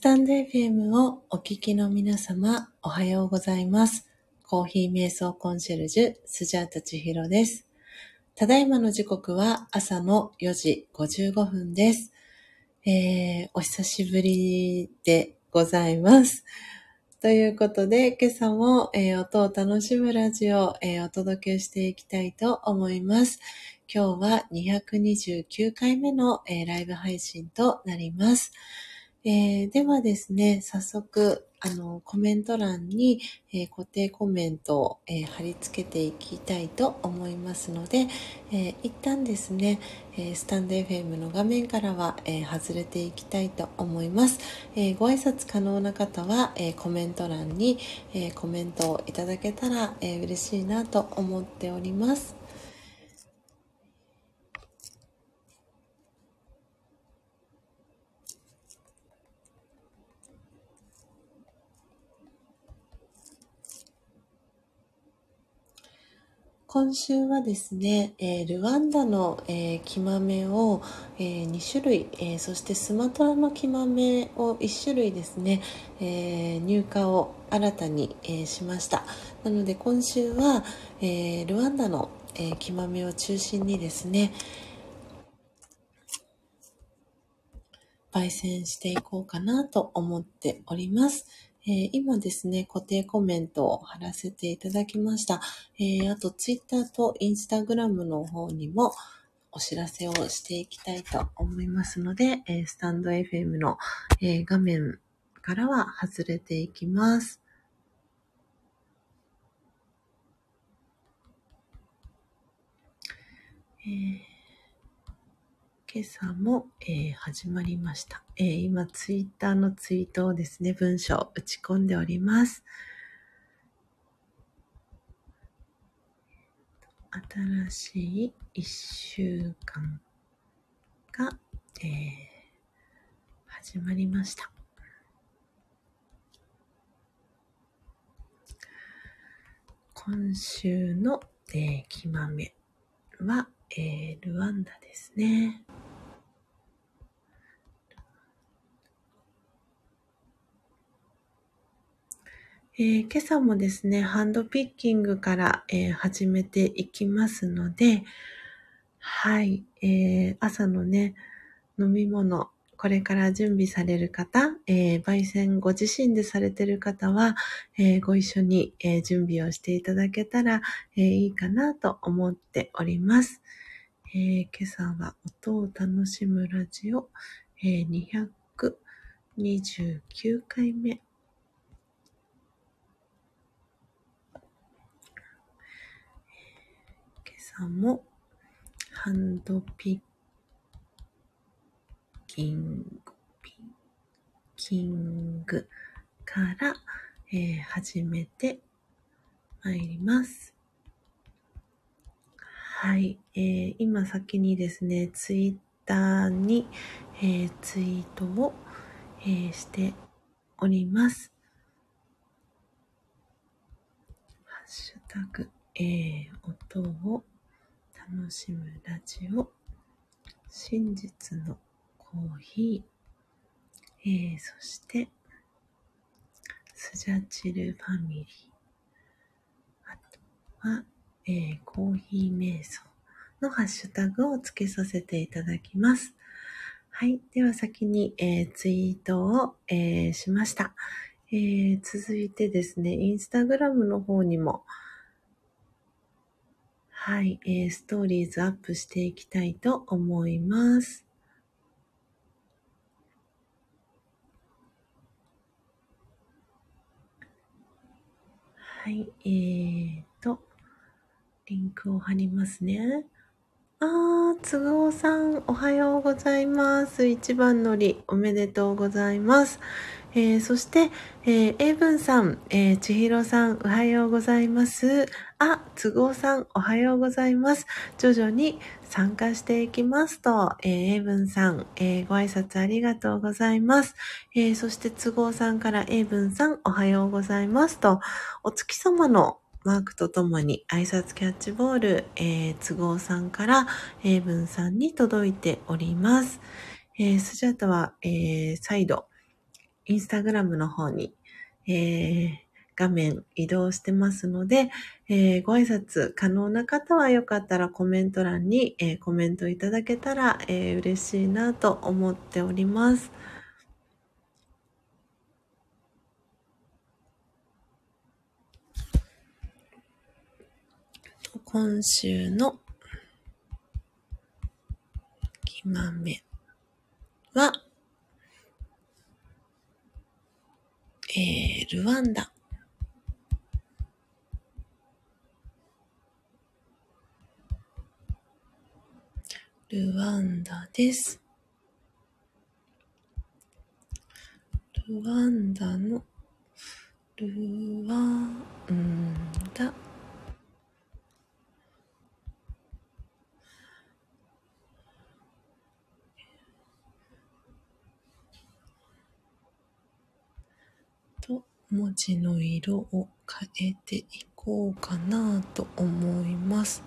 スタンド FM をお聞きの皆様、おはようございます。コーヒー瞑想コンシェルジュ、スジャータチヒロです。ただいまの時刻は朝の4時55分です。えー、お久しぶりでございます。ということで、今朝も、えー音を楽しむラジオを、えーお届けしていきたいと思います。今日は229回目の、えーライブ配信となります。えーではですね、早速、あの、コメント欄に、えー固定コメントを、えー貼り付けていきたいと思いますので、え一旦ですね、えスタンド FM の画面からは、え外れていきたいと思います。えご挨拶可能な方は、えコメント欄に、えコメントをいただけたら、え嬉しいなと思っております。今週はですね、えールワンダの、えー、木豆を、えー2種類、えーそしてスマトラの木豆を1種類ですね、えー入荷を新たに、えーしました。なので今週は、えールワンダの、えー木豆を中心にですね、焙煎していこうかなと思っております。えー今ですね、固定コメントを貼らせていただきました。えーあと、ツイッターとインスタグラムの方にもお知らせをしていきたいと思いますので、えースタンド FM の、えー画面からは外れていきます。えー今朝も、えー始まりました。えー今、ツイッターのツイートをですね、文章打ち込んでおります。新しい一週間が、えー始まりました。今週の、えー、木豆は、えールワンダですね。えー今朝もですね、ハンドピッキングから、えー始めていきますので、はい、えー朝のね、飲み物、これから準備される方、えー焙煎ご自身でされてる方は、えーご一緒に、えー準備をしていただけたら、えーいいかなと思っております。えー今朝は音を楽しむラジオ、えー229回目今朝もハンドピッキング、ピッキングから、えー始めてまいります。はい、えー今先にですね、ツイッターに、えーツイートを、えーしております。ハッシュタグ、えー音を楽しむラジオ、真実のコーヒー、えーそして、スジャチルファミリー、あとは、えーコーヒー瞑想のハッシュタグをつけさせていただきます。はい。では先に、えーツイートを、えーしました。えー続いてですね、インスタグラムの方にも、はい、えーストーリーズアップしていきたいと思います。はい、えーと、リンクを貼りますね。あー、つぐおさん、おはようございます。一番乗り、おめでとうございます。えーそして、えー、エイブンさん、えー、ちひろさん、おはようございます。あ、つぐおさん、おはようございます。徐々に参加していきますと、えー、エイブンさん、えーご挨拶ありがとうございます。えーそして、つぐおさんからエイブンさん、おはようございますと、お月様のマークとともに挨拶キャッチボール、えー、都合さんから英文さんに届いております。えースジャータは、えー再度インスタグラムの方に、えー、画面移動してますので、えー、ご挨拶可能な方はよかったらコメント欄に、えー、コメントいただけたら、えー、嬉しいなと思っております。今週のきまめは、えー、ルワンダ。ルワンダです。ルワンダのルワンダ。と文字の色を変えていこうかなと思います。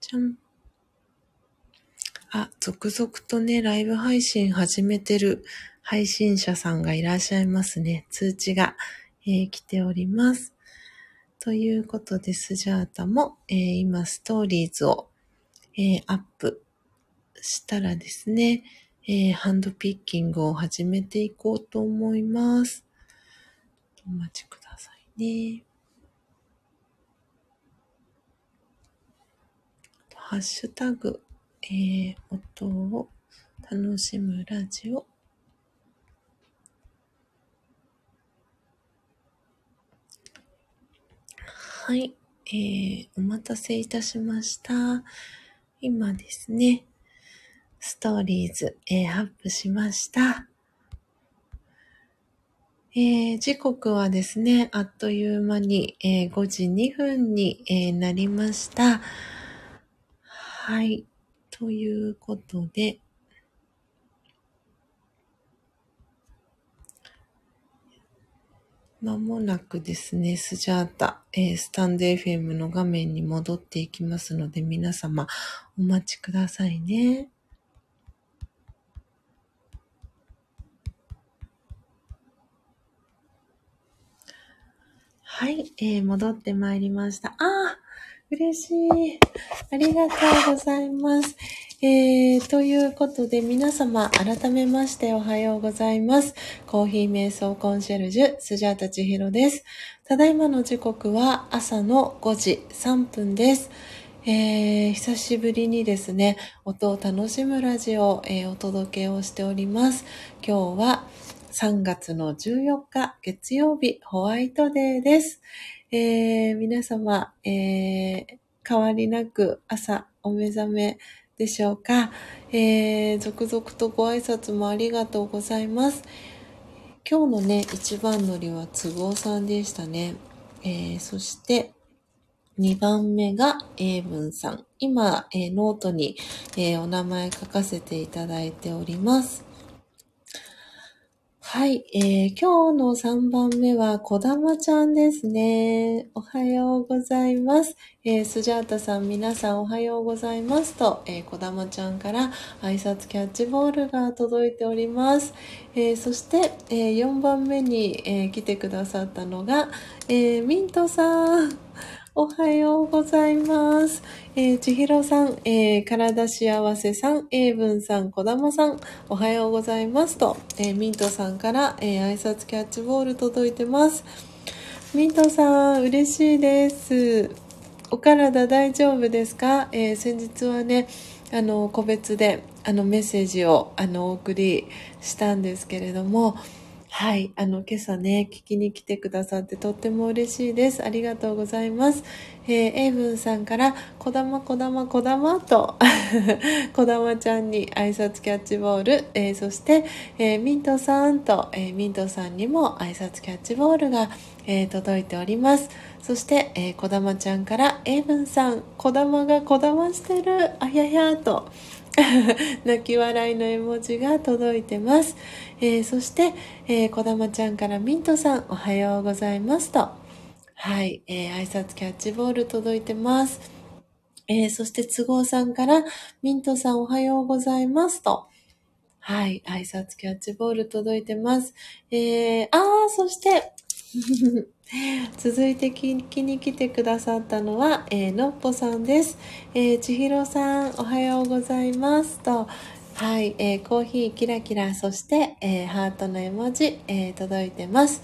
じゃん。あ、続々とね、ライブ配信始めてる配信者さんがいらっしゃいますね。通知が、えー、来ております。ということで、スジャータも、えー、今、ストーリーズを、えー、アップしたらですね、えハンドピッキングを始めていこうと思います。お待ちくださいね。ハッシュタグ、えー、音を楽しむラジオ。はい、えー、お待たせいたしました。今ですね、ストーリーズ、えー、アップしました。えー、時刻はですね、あっという間に、えー、5時2分に、えー、なりました。はい。ということで、まもなくですね、スジャータ、えー、スタンド FM の画面に戻っていきますので、皆様お待ちくださいね。はい、えー、戻ってまいりました。ああ嬉しい。ありがとうございます。えー、ということで皆様改めましておはようございます。コーヒー瞑想コンシェルジュ、スジャータチヒロです。ただいまの時刻は朝の5時3分です。えー、久しぶりにですね、音を楽しむラジオを、えー、お届けをしております。今日は3月の14日月曜日ホワイトデーです。えー、皆様、えー、変わりなく朝お目覚めでしょうか、えー、続々とご挨拶もありがとうございます。今日のね、一番乗りは都合さんでしたね。えー、そして、2番目が英文さん。今、えー、ノートに、えー、お名前書かせていただいております。はい、えー、今日の3番目は、こだまちゃんですね。おはようございます。えー、スジャータさん、皆さんおはようございますと、えー、こだまちゃんから挨拶キャッチボールが届いております。えー、そして、え、4番目に、え、来てくださったのが、え、ミントさん。おはようございます。えー、ちひろさん、えー、体幸せさん、えいぶんさん、こだまさん、おはようございますと、えー、ミントさんから、えー、挨拶キャッチボール届いてます。ミントさん、嬉しいです。お体大丈夫ですか、えー、先日はね、あの、個別で、あの、メッセージを、あの、お送りしたんですけれども、はい。あの、今朝ね、聞きに来てくださってとっても嬉しいです。ありがとうございます。えー、エイブンさんから、こだまこだまこだま？と、こだまちゃんに挨拶キャッチボール、えー、そして、えー、ミントさんと、えー、ミントさんにも挨拶キャッチボールが、えー、届いております。そして、えー、こだまちゃんから、エイブンさん、こだまがこだましてる、あややと、泣き笑いの絵文字が届いてます。えー、そして、えー、こだまちゃんからミントさん、おはようございますと。はい、えー、挨拶キャッチボール届いてます。えー、そして、都合さんから、ミントさんおはようございますと。はい、挨拶キャッチボール届いてます。えー、あー、そして 続いて聞きに来てくださったのは、えー、のっぽさんです。えー、ちひろさん、おはようございますと、はい、えー、コーヒーキラキラ、そして、えー、ハートの絵文字、えー、届いてます。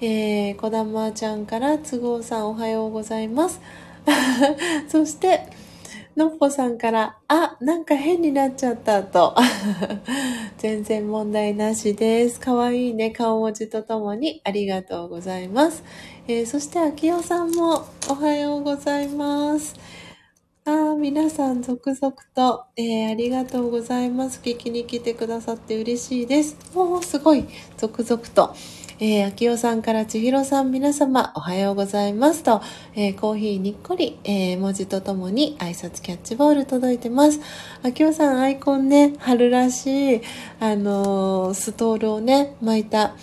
えー、こだまちゃんから都合さんおはようございます。そして、のっぽさんから、あ、なんか変になっちゃったと。全然問題なしです。かわいいね、顔文字とともにありがとうございます。えー、そして、あきおさんもおはようございます。あ皆さん続々と、えー、ありがとうございます。聞きに来てくださって嬉しいです。おー、すごい。続々と。えー、秋代さんから千尋さん皆様おはようございますと、えー、コーヒーにっこり、えー、文字とともに挨拶キャッチボール届いてます。秋代さんアイコンね、春らしい、あのー、ストールをね、巻いた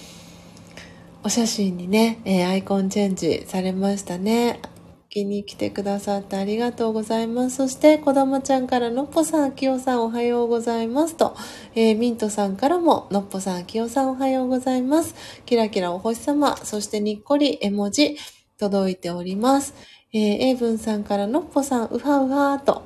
お写真にね、えアイコンチェンジされましたね。きに来てくださってありがとうございます。そして、こだまちゃんからのっぽさん、きおさんおはようございますと、えー、ミントさんからものっぽさん、きおさんおはようございます。キラキラお星様、そしてにっこり絵文字届いております。えー、エイブンさんからのっぽさん、うはうはーと。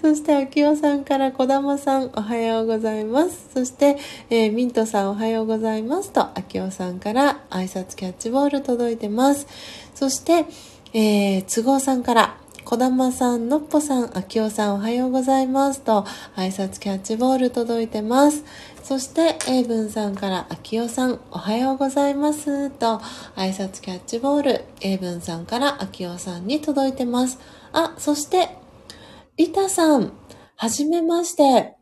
そして、あきおさんからこだまさん、おはようございます。そして、えー、ミントさん、おはようございますと、あきおさんから挨拶キャッチボール届いてます。そして、えー、都合さんから、こだまさん、のっぽさん、あきおさん、おはようございますと、挨拶キャッチボール届いてます。そして、エイブンさんから、あきおさん、おはようございますと、挨拶キャッチボール、エイブンさんから、あきおさんに届いてます。あ、そして、リタさん、はじめまして。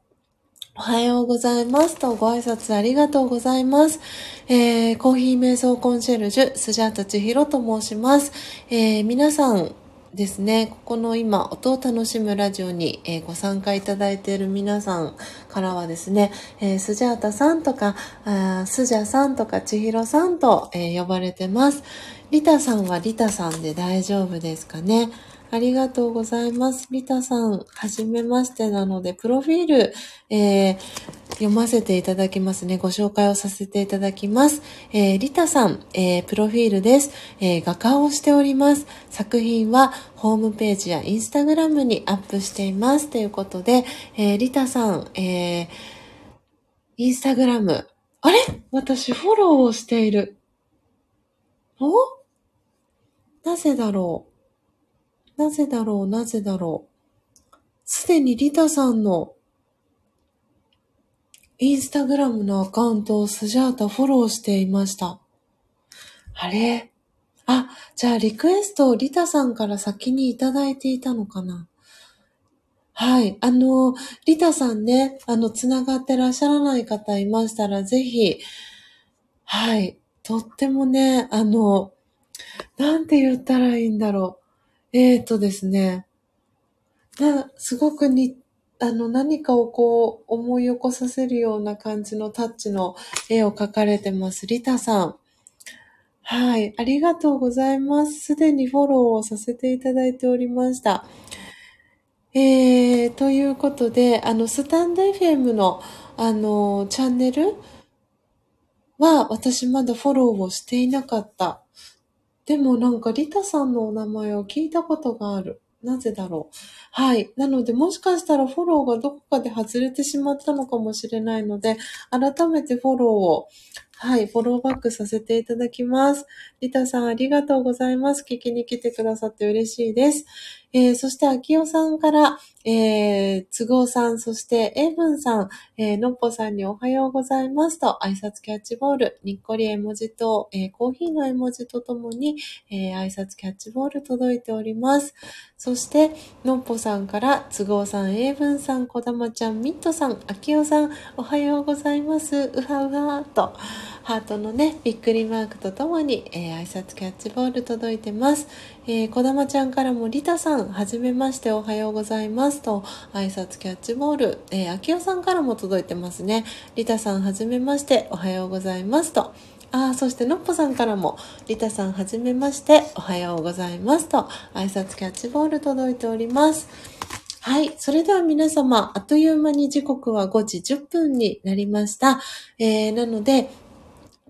おはようございますとご挨拶ありがとうございます。えー、コーヒー瞑想コンシェルジュ、スジャータチヒロと申します。えー、皆さんですね、ここの今、音を楽しむラジオに、えー、ご参加いただいている皆さんからはですね、え、スジャータさんとか、あスジャさんとかチヒロさんと、え、呼ばれてます。リタさんはリタさんで大丈夫ですかね。ありがとうございます。リタさん、はじめましてなので、プロフィール、えー、読ませていただきますね。ご紹介をさせていただきます。えー、リタさん、えー、プロフィールです、えー、画家をしております。作品はホームページやインスタグラムにアップしています。ということで、えー、リタさん、えー、インスタグラム、あれ？私フォローをしている。お？なぜだろう？なぜだろう、なぜだろう。すでにリタさんのインスタグラムのアカウントをスジャータフォローしていました。あれ？あ、じゃあリクエストをリタさんから先にいただいていたのかなはい。あの、リタさんね、あの、つながってらっしゃらない方いましたら、ぜひ、はい。とってもね、あの、なんて言ったらいいんだろう。えーとですね、な、すごくに、あの、何かをこう、思い起こさせるような感じのタッチの絵を描かれてます。リタさん。はい。ありがとうございます。すでにフォローをさせていただいておりました。えー、ということで、あの、スタンド FM の、あの、チャンネルは、私まだフォローをしていなかったでもなんかリタさんのお名前を聞いたことがある。なぜだろう。はい。なので、もしかしたらフォローがどこかで外れてしまったのかもしれないので、改めてフォローを、はい、フォローバックさせていただきます。リタさん、ありがとうございます。聞きに来てくださって嬉しいです。えー、そして、秋代さんから、えー、都合さん、そして、エイブンさん、えー、のっぽさんにおはようございますと、挨拶キャッチボール、にっこり絵文字と、えー、コーヒーの絵文字とともに、えー、挨拶キャッチボール届いております。そして、のっぽさんから、都合さん、エイブンさん、こだまちゃん、ミットさん、秋代さん、おはようございます。うはうはと、ハートのね、びっくりマークとともに、えー、挨拶キャッチボール届いてます。えー、こだまちゃんからも、リタさん、はじめまして、おはようございますと、挨拶キャッチボール、えー、あきおさんからも届いてますね。リタさん、はじめまして、おはようございますと、あ、そしてのっぽさんからも、リタさんはじめまして、おはようございますと、挨拶キャッチボール届いております。はい。それでは皆様、あっという間に時刻は5時10分になりました。えー、なので、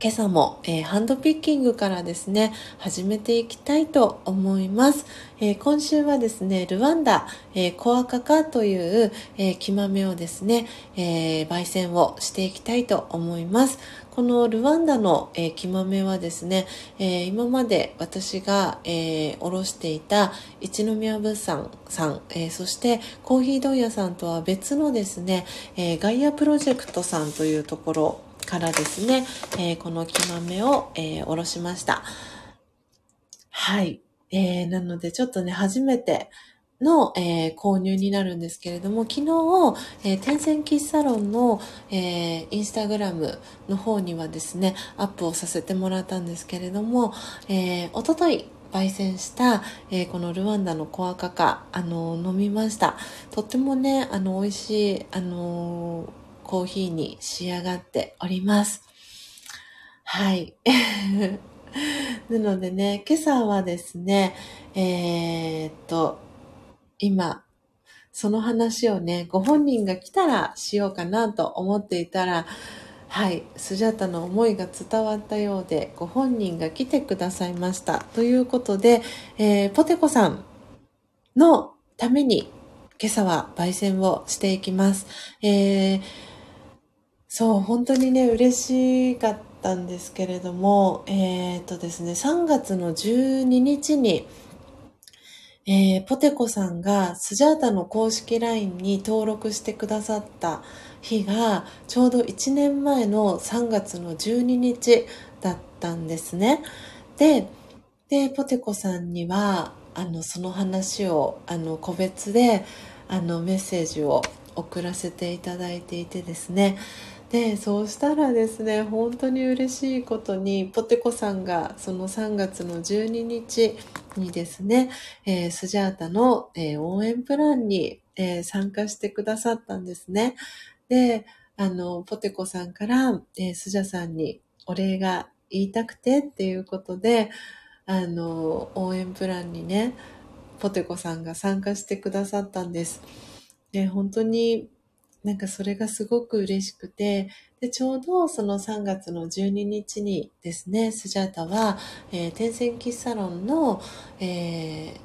今朝も、えー、ハンドピッキングからですね、始めていきたいと思います。えー、今週はですね、ルワンダ、えー、コアカカという、えー、木豆をですね、え焙煎をしていきたいと思います。このルワンダの、えー、木豆はですね、え今まで私が、えおろしていた一宮物産さん、えそしてコーヒー問屋さんとは別のですね、えガイアプロジェクトさんというところからですね、えー、この木豆を、えー、おろしました。はい。えー、なのでちょっとね、初めての、えー、購入になるんですけれども、昨日、えー、天線喫茶論の、えー、インスタグラムの方にはですね、アップをさせてもらったんですけれども、えー、おととい、焙煎した、えー、このルワンダのコアカカ、あの飲みました。とってもね、あの、美味しい、あのコーヒーに仕上がっております。はい。なのでね、今朝はですね、えー、っと、今、その話をね、ご本人が来たらしようかなと思っていたら、はい、スジャタの思いが伝わったようで、ご本人が来てくださいました。ということで、えー、ポテコさんのために今朝は焙煎をしていきます。えーそう、本当にね、嬉しかったんですけれども、えっ、ー、とですね、3月の12日に、えー、ポテコさんがスジャータの公式 LINE に登録してくださった日が、ちょうど1年前の3月の12日だったんですね。で、で、ポテコさんには、あの、その話を、あの、個別で、あの、メッセージを送らせていただいていてですね、でそうしたらですね本当に嬉しいことにポテコさんがその3月の12日にですね、えー、スジャータの、えー、応援プランに、えー、参加してくださったんですね。で、あの、ポテコさんから、えスジャさんにお礼が言いたくてっていうことで、あの、応援プランにね、ポテコさんが参加してくださったんです。で、本当になんかそれがすごく嬉しくて、で、ちょうどその3月の12日にですね、スジャータは、えー、天線喫茶論の、えー、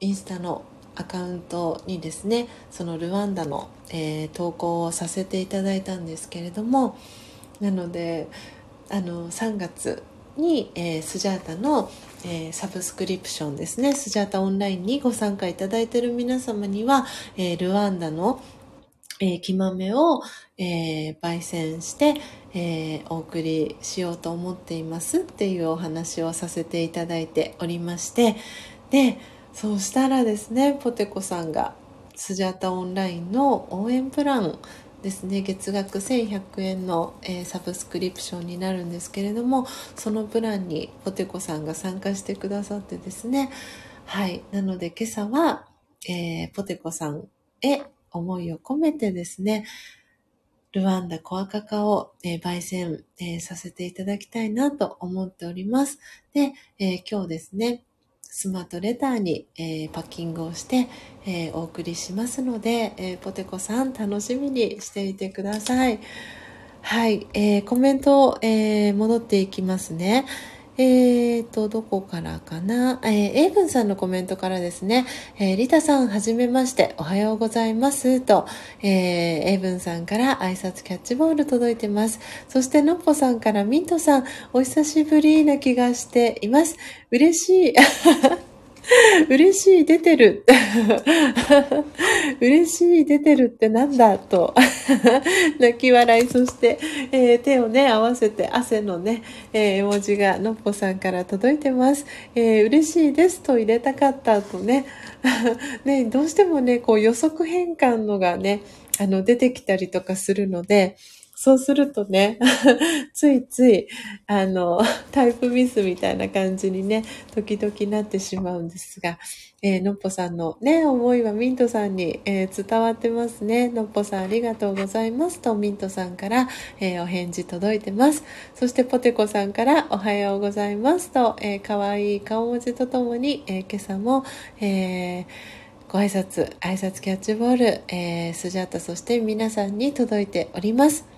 インスタのアカウントにですね、そのルワンダの、えー、投稿をさせていただいたんですけれども、なので、あの、3月に、えー、スジャータの、えー、サブスクリプションですね、スジャータオンラインにご参加いただいている皆様には、えー、ルワンダのえー、木豆を、えー、焙煎して、えー、お送りしようと思っていますっていうお話をさせていただいておりましてでそうしたらですねポテコさんがスジャータオンラインの応援プランですね月額1100円の、えー、サブスクリプションになるんですけれどもそのプランにポテコさんが参加してくださってですねはいなので今朝は、えー、ポテコさんへ思いを込めてですね、ルワンダコアカカを、えー、焙煎、えー、させていただきたいなと思っております。で、えー、今日ですね、スマートレターに、えー、パッキングをして、えー、お送りしますので、えー、ポテコさん楽しみにしていてください。はい、えー、コメント、えー、戻っていきますね。えーと、どこからかな？えー、エイブンさんのコメントからですね、えー、リタさん、はじめまして、おはようございます、と、えー、エイブンさんから挨拶キャッチボール届いてます。そして、のっぽさんからミントさん、お久しぶりな気がしています。嬉しい。嬉しい、出てる。嬉しい、出てるってなんだと。泣き笑い、そして、えー、手をね、合わせて汗のね、えー、絵文字がのっぽさんから届いてます。えー、嬉しいですと入れたかったとね。ね、どうしてもね、こう予測変換のがね、あの、出てきたりとかするので、そうするとね、ついつい、あの、タイプミスみたいな感じにね、時々なってしまうんですが、えー、のっぽさんのね、思いはミントさんに、えー、伝わってますね。のっぽさんありがとうございますと、ミントさんから、えー、お返事届いてます。そしてポテコさんからおはようございますと、えー、かわいい顔文字とともに、え、今朝も、えご挨拶、挨拶キャッチボール、え、スジャータ、そして皆さんに届いております。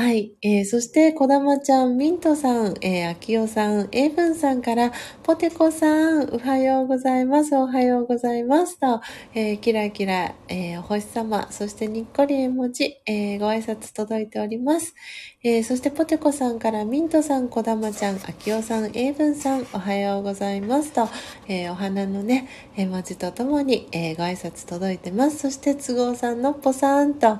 はい。えー、そして、こだまちゃん、ミントさん、えー、あきおさん、エイブンさんから、ポテコさん、おはようございます。おはようございますと、えー、キラキラ、えー、お星様、そしてにっこり絵文字、えー、ご挨拶届いております。えー、そして、ポテコさんから、ミントさん、こだまちゃん、あきおさん、エイブンさん、おはようございますと、えー、お花のね、絵文字とともに、えー、ご挨拶届いてます。そして、都合さん、のっぽさんと、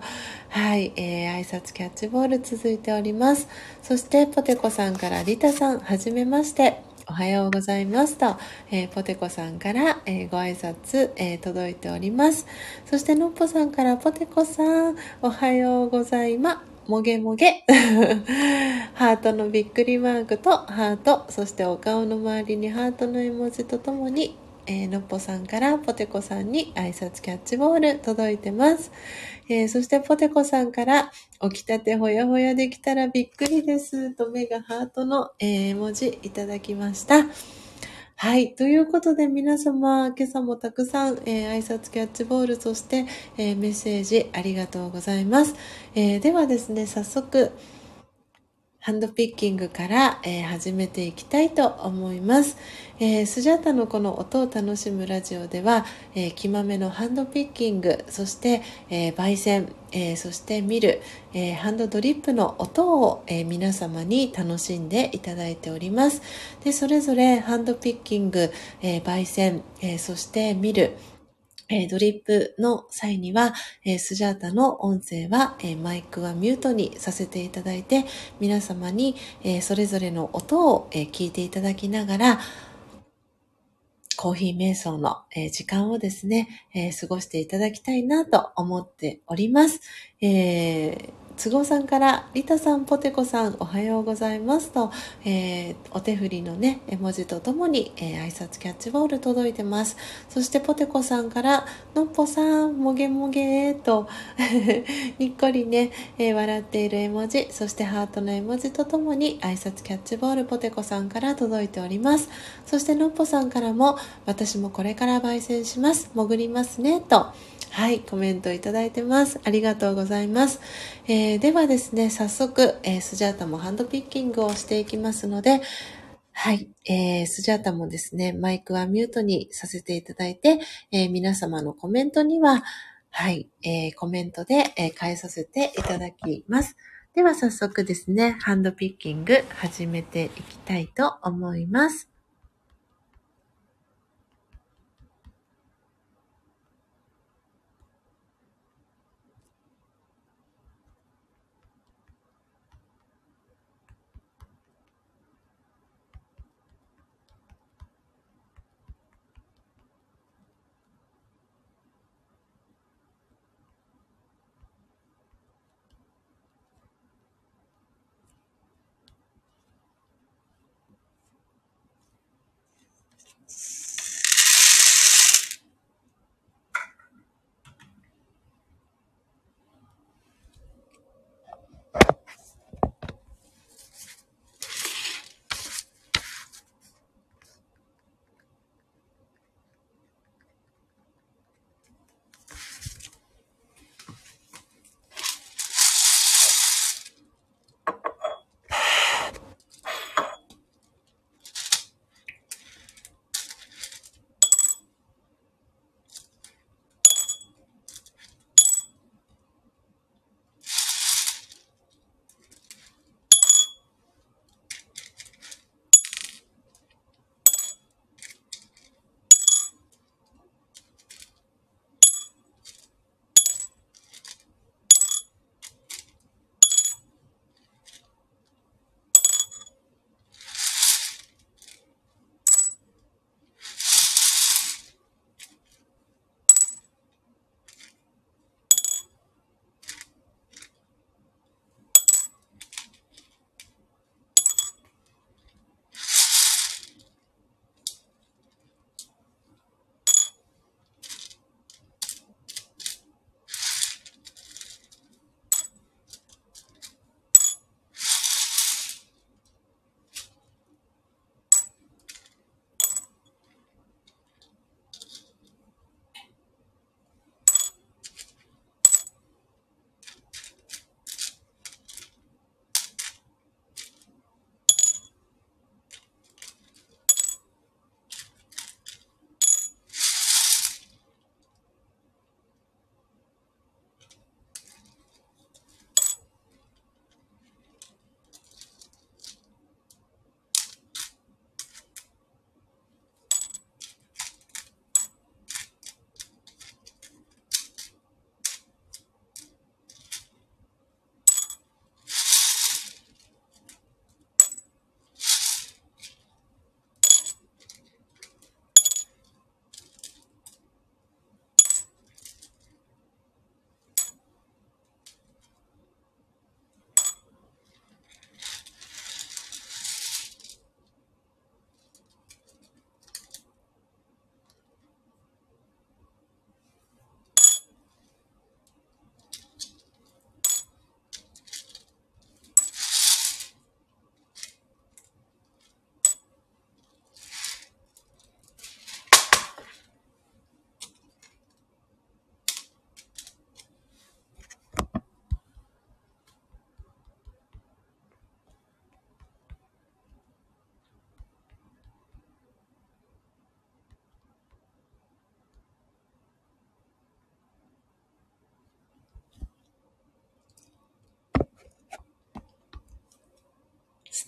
はい、えー、挨拶キャッチボール続いております。そして、ポテコさんからリタさん、はじめまして。おはようございますと、えー、ポテコさんから、えー、ご挨拶、えー、届いております。そして、のっぽさんからポテコさん、おはようございます。もげもげ。ハートのびっくりマークとハート、そしてお顔の周りにハートの絵文字とともに、えー、のっぽさんからポテコさんに挨拶キャッチボール届いてます。えー、そしてポテコさんから起きたてほやほやできたらびっくりですと目がハートの、えー、文字いただきました。はい。ということで皆様、今朝もたくさん、えー、挨拶キャッチボール、そして、えー、メッセージありがとうございます。えー、ではですね、早速、ハンドピッキングから、えー、始めていきたいと思います。えー、スジャータのこの音を楽しむラジオでは、えー、木豆のハンドピッキング、そして、え、焙煎、えそして見る、えハンドドリップの音を、え皆様に楽しんでいただいております。で、それぞれハンドピッキング、え焙煎、えそして見る、えドリップの際には、えスジャータの音声は、えマイクはミュートにさせていただいて、皆様に、えそれぞれの音を、え聞いていただきながら、コーヒー瞑想の、え時間をですね、え過ごしていただきたいなと思っております。えー都合さんから、リタさん、ポテコさん、おはようございますと、えー、お手振りのね、絵文字とともに、えー、挨拶キャッチボール届いてます。そして、ポテコさんから、のっぽさん、もげもげーと、にっこりね、えー、笑っている絵文字、そしてハートの絵文字とともに、挨拶キャッチボール、ポテコさんから届いております。そして、のっぽさんからも、私もこれから焙煎します。潜りますね、と、はい、コメントいただいてます。ありがとうございます。えー、ではですね、早速、えー、スジャータもハンドピッキングをしていきますので、はい、えー、スジャータもですね、マイクはミュートにさせていただいて、え、皆様のコメントには、はい、え、コメントで、えー、返させていただきます。では早速ですね、ハンドピッキング始めていきたいと思います。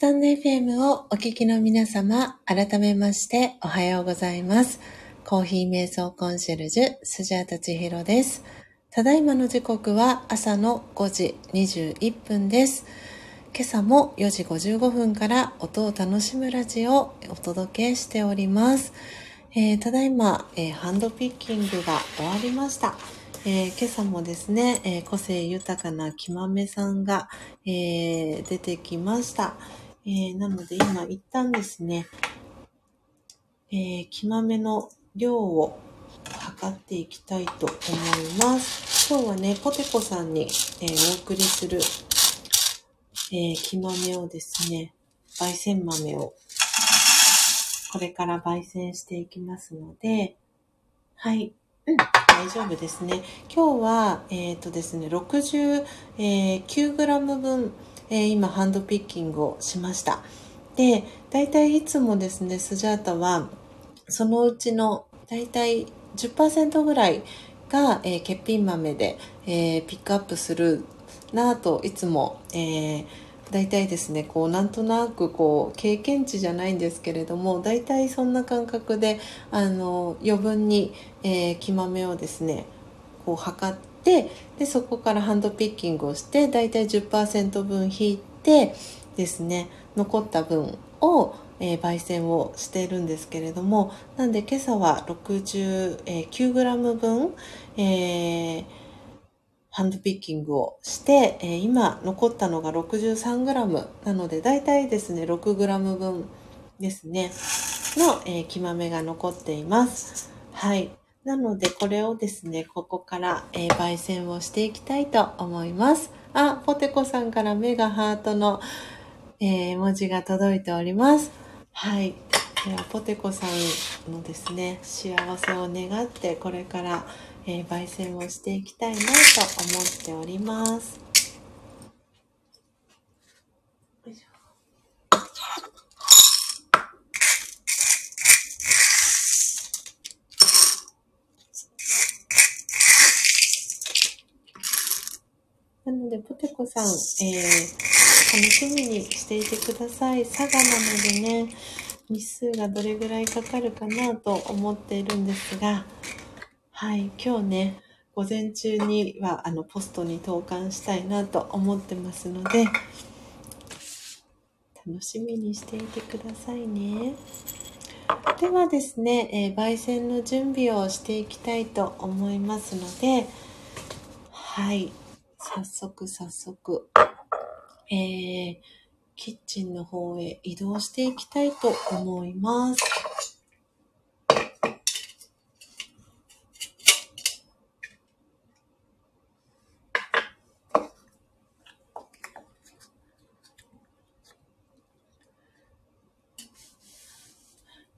タンド FM をお聞きの皆様、改めましておはようございます。コーヒー瞑想コンシェルジュ、スジャータチヒロです。ただいまの時刻は朝の5時21分です。今朝も4時55分から音を楽しむラジオをお届けしております。えー、ただいま、えー、ハンドピッキングが終わりました。えー、今朝もですね、えー、個性豊かなきまめさんが、えー、出てきました。えーなので今一旦ですね、えきまめの量を測っていきたいと思います。今日はね、ポテコさんに、えお送りする、えきまめをですね、焙煎豆をこれから焙煎していきますので、はい。うん、大丈夫ですね。今日は、えっ、ー、とですね、69g、分、えー、今ハンドピッキングをしました。で、大体いつもですね、スジャータは、そのうちの大体10%ぐらいが、えー、欠品豆で、えー、ピックアップするなぁといつも、えー、大体ですねこうなんとなくこう経験値じゃないんですけれども大体そんな感覚であの余分に、えー、木豆をですねこう測ってでそこからハンドピッキングをして大体10%分引いてですね残った分を、えー、焙煎をしているんですけれどもなんで今朝は 69g 分、えーハンドピッキングをして、えー、今残ったのが 63g なのでだいたいですね 6g 分ですねの、えー、木豆が残っています。はい。なのでこれをですね、ここから、えー、焙煎をしていきたいと思います。あ、ポテコさんから目がハートの、えー、文字が届いております。はい。では、ポテコさんのですね、幸せを願ってこれからえー、焙煎をしていきたいなと思っております。なので、ポテコさん、えー、楽しみにしていてください。佐賀なのでね、日数がどれぐらいかかるかなと思っているんですが、はい、今日ね、午前中にはあのポストに投函したいなと思ってますので、楽しみにしていてくださいね。ではですね、えー、焙煎の準備をしていきたいと思いますので、はい、早速早速、えー、キッチンの方へ移動していきたいと思います。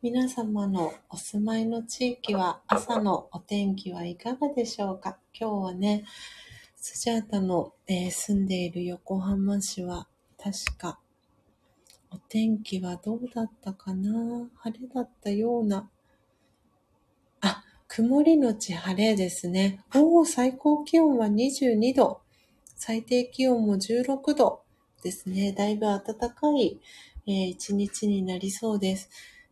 皆様のお住まいの地域は朝のお天気はいかがでしょうか？今日はね、スジャータの、えー、住んでいる横浜市は確かお天気はどうだったかな？晴れだったような。あ、曇りのち晴れですね。おお、最高気温は22度。最低気温も16度ですね。だいぶ暖かい、えー、一日になりそうです。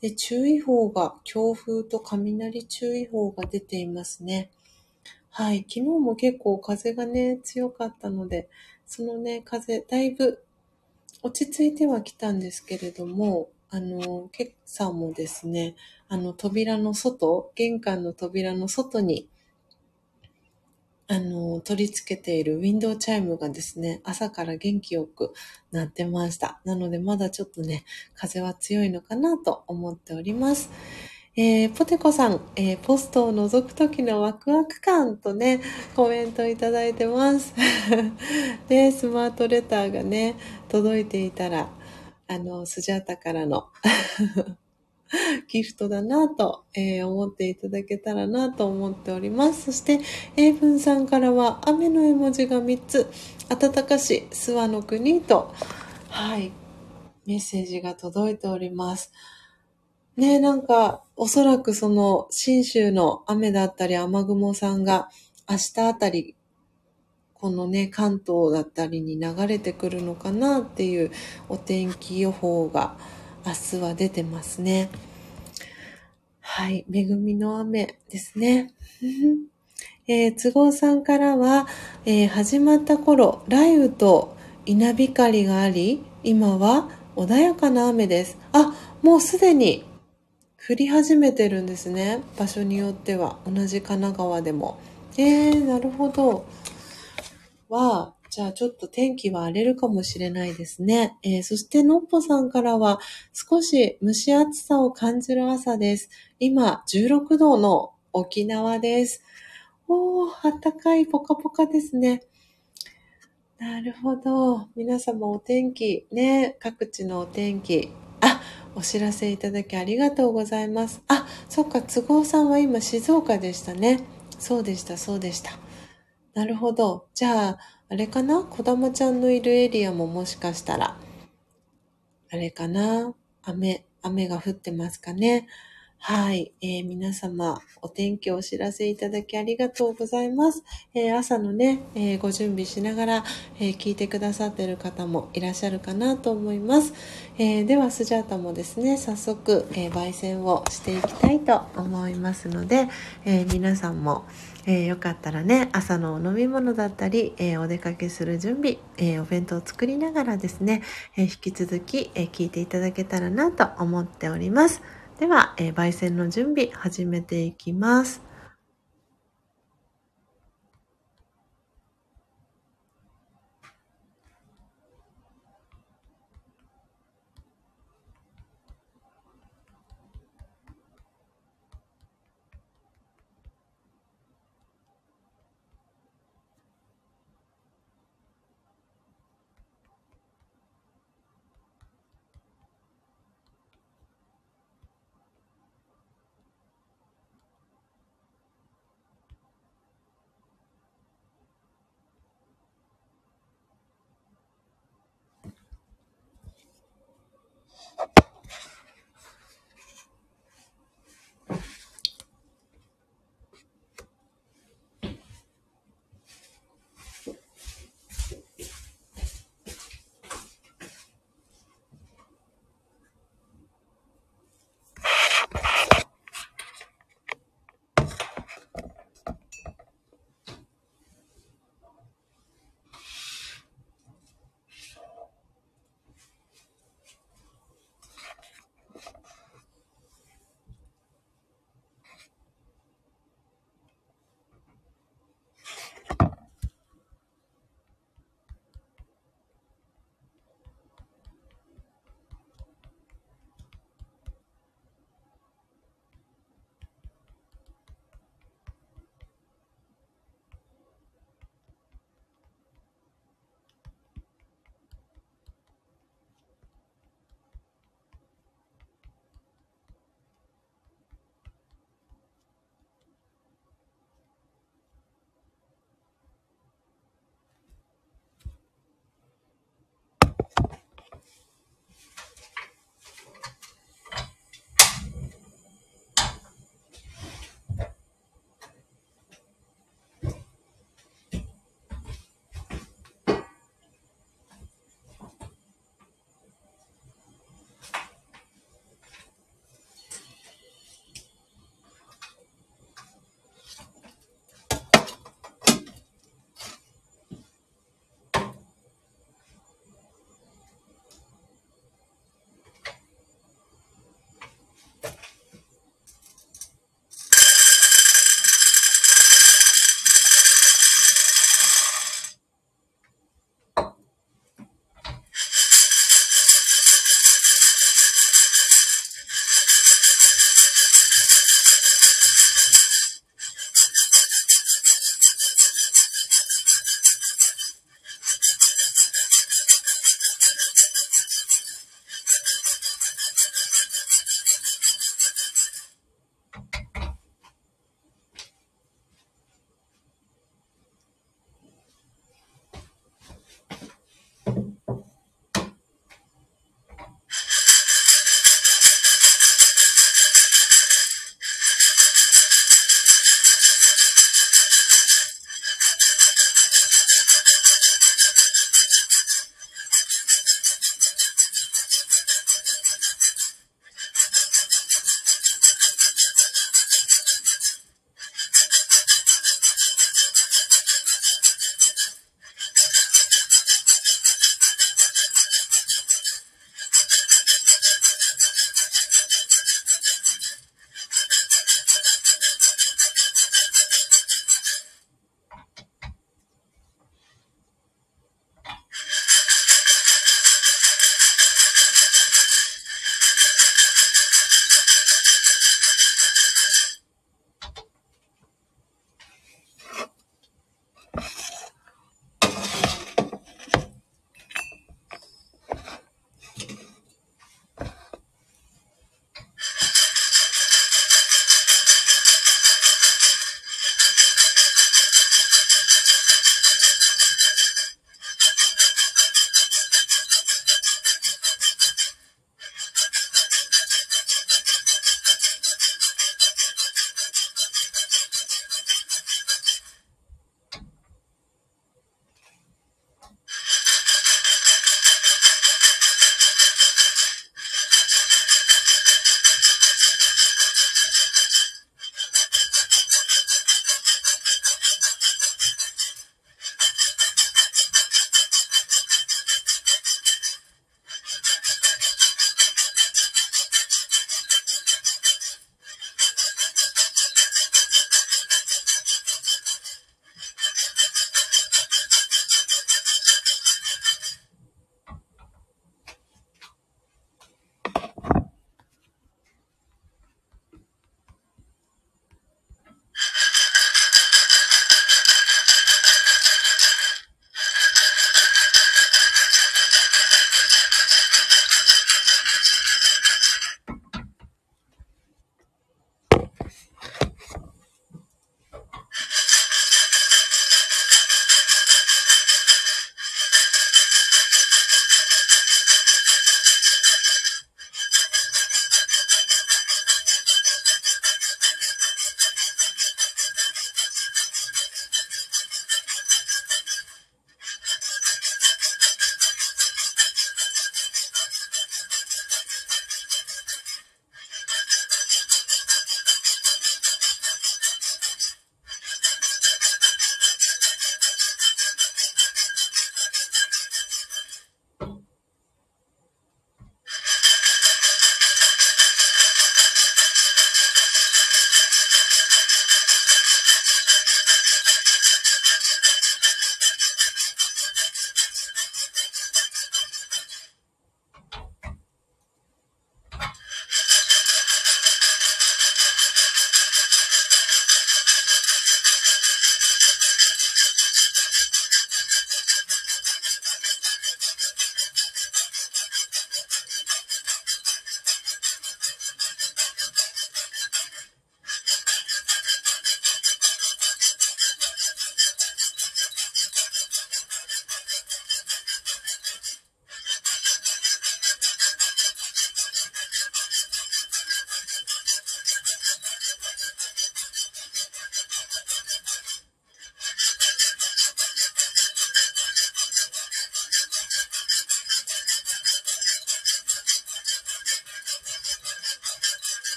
で、注意報が、強風と雷注意報が出ていますね。はい。昨日も結構風がね、強かったので、そのね、風、だいぶ落ち着いてはきたんですけれども、あの、今朝もですね、あの、扉の外、玄関の扉の外に、あの、取り付けているウィンドウチャイムがですね、朝から元気よくなってました。なのでまだちょっとね、風は強いのかなと思っております。えー、ポテコさん、えー、ポストを覗くときのワクワク感とね、コメントいただいてます。で、スマートレターがね、届いていたら、あの、スジャータからの ギフトだなと、えー、思っていただけたらなと思っております。そして、英文さんからは雨の絵文字が3つ、暖かし、諏訪の国と、はい、メッセージが届いております。ねなんか、おそらくその、新州の雨だったり雨雲さんが、明日あたりこのね、関東だったりに流れてくるのかなっていうお天気予報が明日は出てますね。はい、恵みの雨ですね。えー、都合さんからは、えー、始まった頃、雷雨と稲光があり、今は穏やかな雨です。あ、もうすでに降り始めてるんですね。場所によっては。同じ神奈川でも。えー、なるほど。は、じゃあちょっと天気は荒れるかもしれないですね。えー、そしてのっぽさんからは少し蒸し暑さを感じる朝です。今16度の沖縄です。おー、あったかいポカポカですね。なるほど。皆様お天気、ね、各地のお天気。お知らせいただきありがとうございます。あ、そっか、都合さんは今静岡でしたね。そうでした、そうでした。なるほど。じゃあ、あれかな？こだまちゃんのいるエリアももしかしたら、あれかな？雨、雨が降ってますかね？はい、えー、皆様、お天気をお知らせいただきありがとうございます。えー、朝のね、えー、ご準備しながら、え聞いてくださってる方もいらっしゃるかなと思います。えでは、スジャータもですね、早速、え焙煎をしていきたいと思いますので、え皆さんも、えよかったらね、朝のお飲み物だったり、えお出かけする準備、えお弁当を作りながらですね、え引き続き、え聞いていただけたらなと思っております。では、えー、焙煎の準備始めていきます。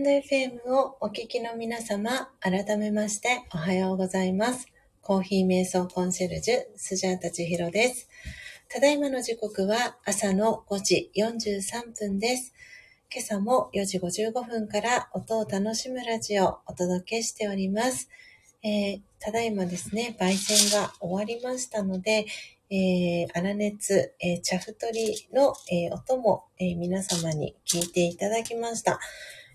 ンド FM をお聞きの皆様、改めましておはようございます。コーヒー瞑想コンシェルジュ、スジャータチヒロです。ただいまの時刻は朝の5時43分です。今朝も4時55分から音を楽しむラジオをお届けしております。えー、ただいまですね、焙煎が終わりましたので、えー、粗熱、えー、茶太りの、えー、音も、えー、皆様に聞いていただきました。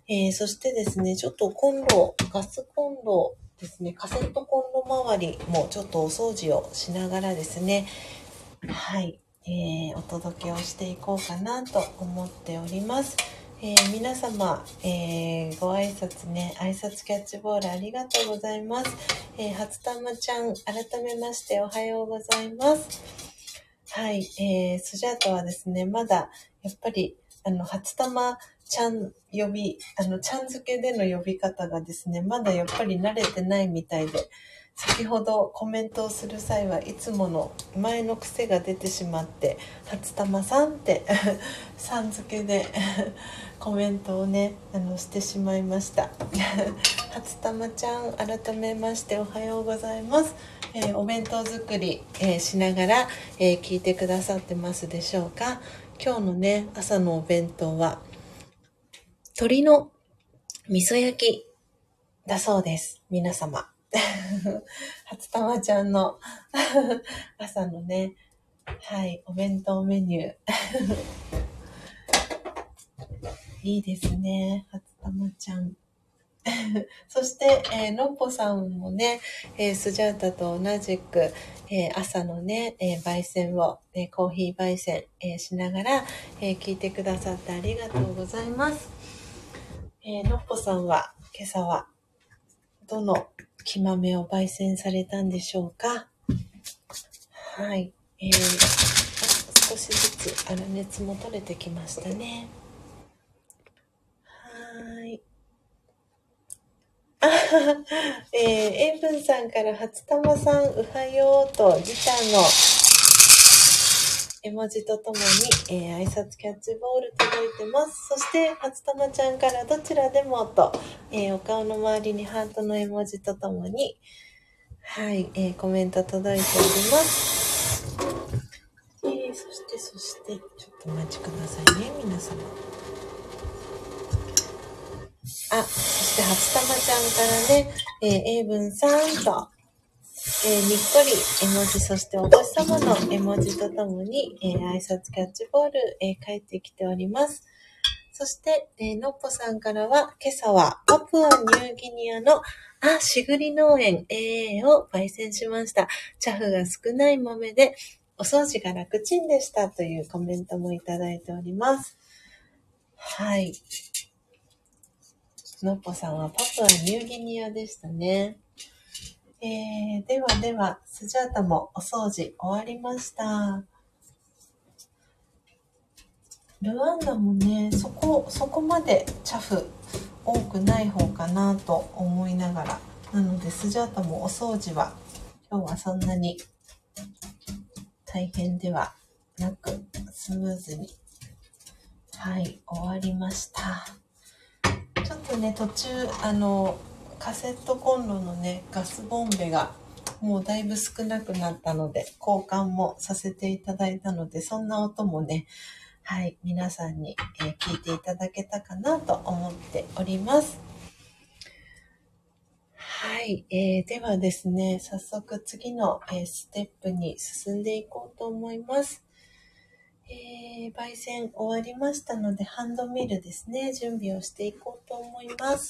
えー、そしてですね、ちょっとコンロ、ガスコンロですね、カセットコンロ周りもちょっとお掃除をしながらですね、はい、えー、お届けをしていこうかなと思っております。えー、皆様、えー、ご挨拶ね、挨拶キャッチボールありがとうございます。えー、初玉ちゃん、改めましておはようございます。はい、えー、スジャータはですね、まだ、やっぱり、あの、初玉ちゃん呼び、あの、ちゃん付けでの呼び方がですね、まだやっぱり慣れてないみたいで、先ほどコメントをする際はいつもの前の癖が出てしまって「初玉さん」って さん付けで コメントをねあのしてしまいました。初玉ちゃん改めましておはようございます、えー、お弁当作り、えー、しながら、えー、聞いてくださってますでしょうか？今日のね朝のお弁当は鶏の味噌焼きだそうです皆様 初玉ちゃんの 朝のね、はい、お弁当メニュー。いいですね、初玉ちゃん。そして、えー、のっぽさんもね、えー、スジャータと同じく、えー、朝のね、え焙煎を、えコーヒー焙煎、えしながら、え聞いてくださってありがとうございます。えのっぽさんは、今朝は、どの木豆を焙煎されたんでしょうか？はい。えー、少しずつ粗熱も取れてきましたね。はい。あ えー、エイブンさんから初玉さん、おはようと、ギターの絵文字とともに、えー、挨拶キャッチボール届いてます。そして、初玉ちゃんからどちらでもと、えー、お顔の周りにハートの絵文字とともに、はい、えー、コメント届いております。えー、そして、そして、ちょっとお待ちくださいね、皆様。あ、そして初玉ちゃんからね、えー、英文さんと、えー、にっこり絵文字、そしてお星様の絵文字とともに、えー、挨拶キャッチボール、えー、帰ってきております。そして、えー、のっぽさんからは、今朝はパプアニューギニアの、あ、しぐり農園 AA を焙煎しました。チャフが少ない豆で、お掃除が楽ちんでしたというコメントもいただいております。はい。のっぽさんはパプアニューギニアでしたね。えー、ではでは、スジャータもお掃除終わりました。ルワンダもね、そこ、そこまでチャフ多くない方かなと思いながら。なので、スジャータもお掃除は、今日はそんなに大変ではなく、スムーズに、はい、終わりました。ちょっとね、途中、あの、カセットコンロのね、ガスボンベがもうだいぶ少なくなったので、交換もさせていただいたので、そんな音もね、はい、皆さんに、えー、聞いていただけたかなと思っております。はい、えー、ではですね、早速次の、えー、ステップに進んでいこうと思います。えー、焙煎終わりましたので、ハンドミルですね、準備をしていこうと思います。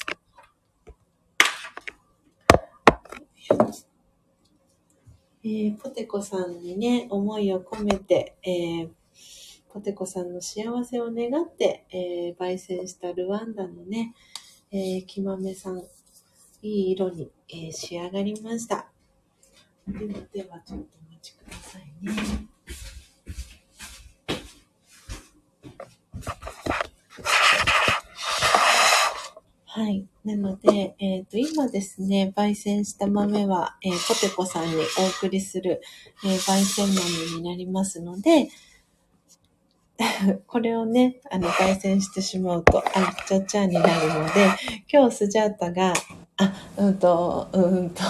えー、ポテコさんにね、思いを込めて、えー、ポテコさんの幸せを願って、えー、焙煎したルワンダのね、えー、木豆さん、いい色に、えー、仕上がりました。では、では、ちょっとお待ちくださいね。はい。なので、えっ、ー、と、今ですね、焙煎した豆は、えー、ポテコさんにお送りする、えー、焙煎豆になりますので、これをね、あの、焙煎してしまうと、あっちゃっちゃになるので、今日スジャータが、あ、うんと、うんと、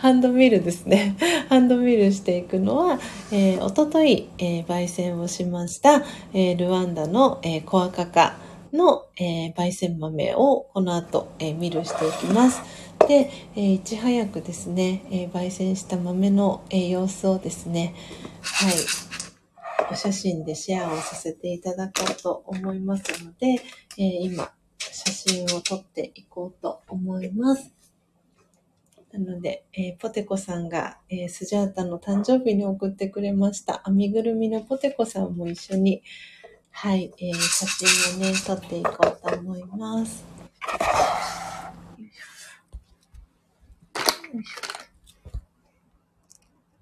ハンドミルですね。ハンドミルしていくのは、えー、おととい、えー、焙煎をしました、えー、ルワンダの、えー、コアカカ、の、えー、焙煎豆をこの後、えー、ミルしていきます。で、えー、いち早くですね、えー、焙煎した豆の、えー、様子をですね、はい、お写真でシェアをさせていただこうと思いますので、えー、今、写真を撮っていこうと思います。なので、えー、ポテコさんが、えー、スジャータの誕生日に送ってくれました。編みぐるみのポテコさんも一緒に、はい、えー、写真をね、撮っていこうと思います。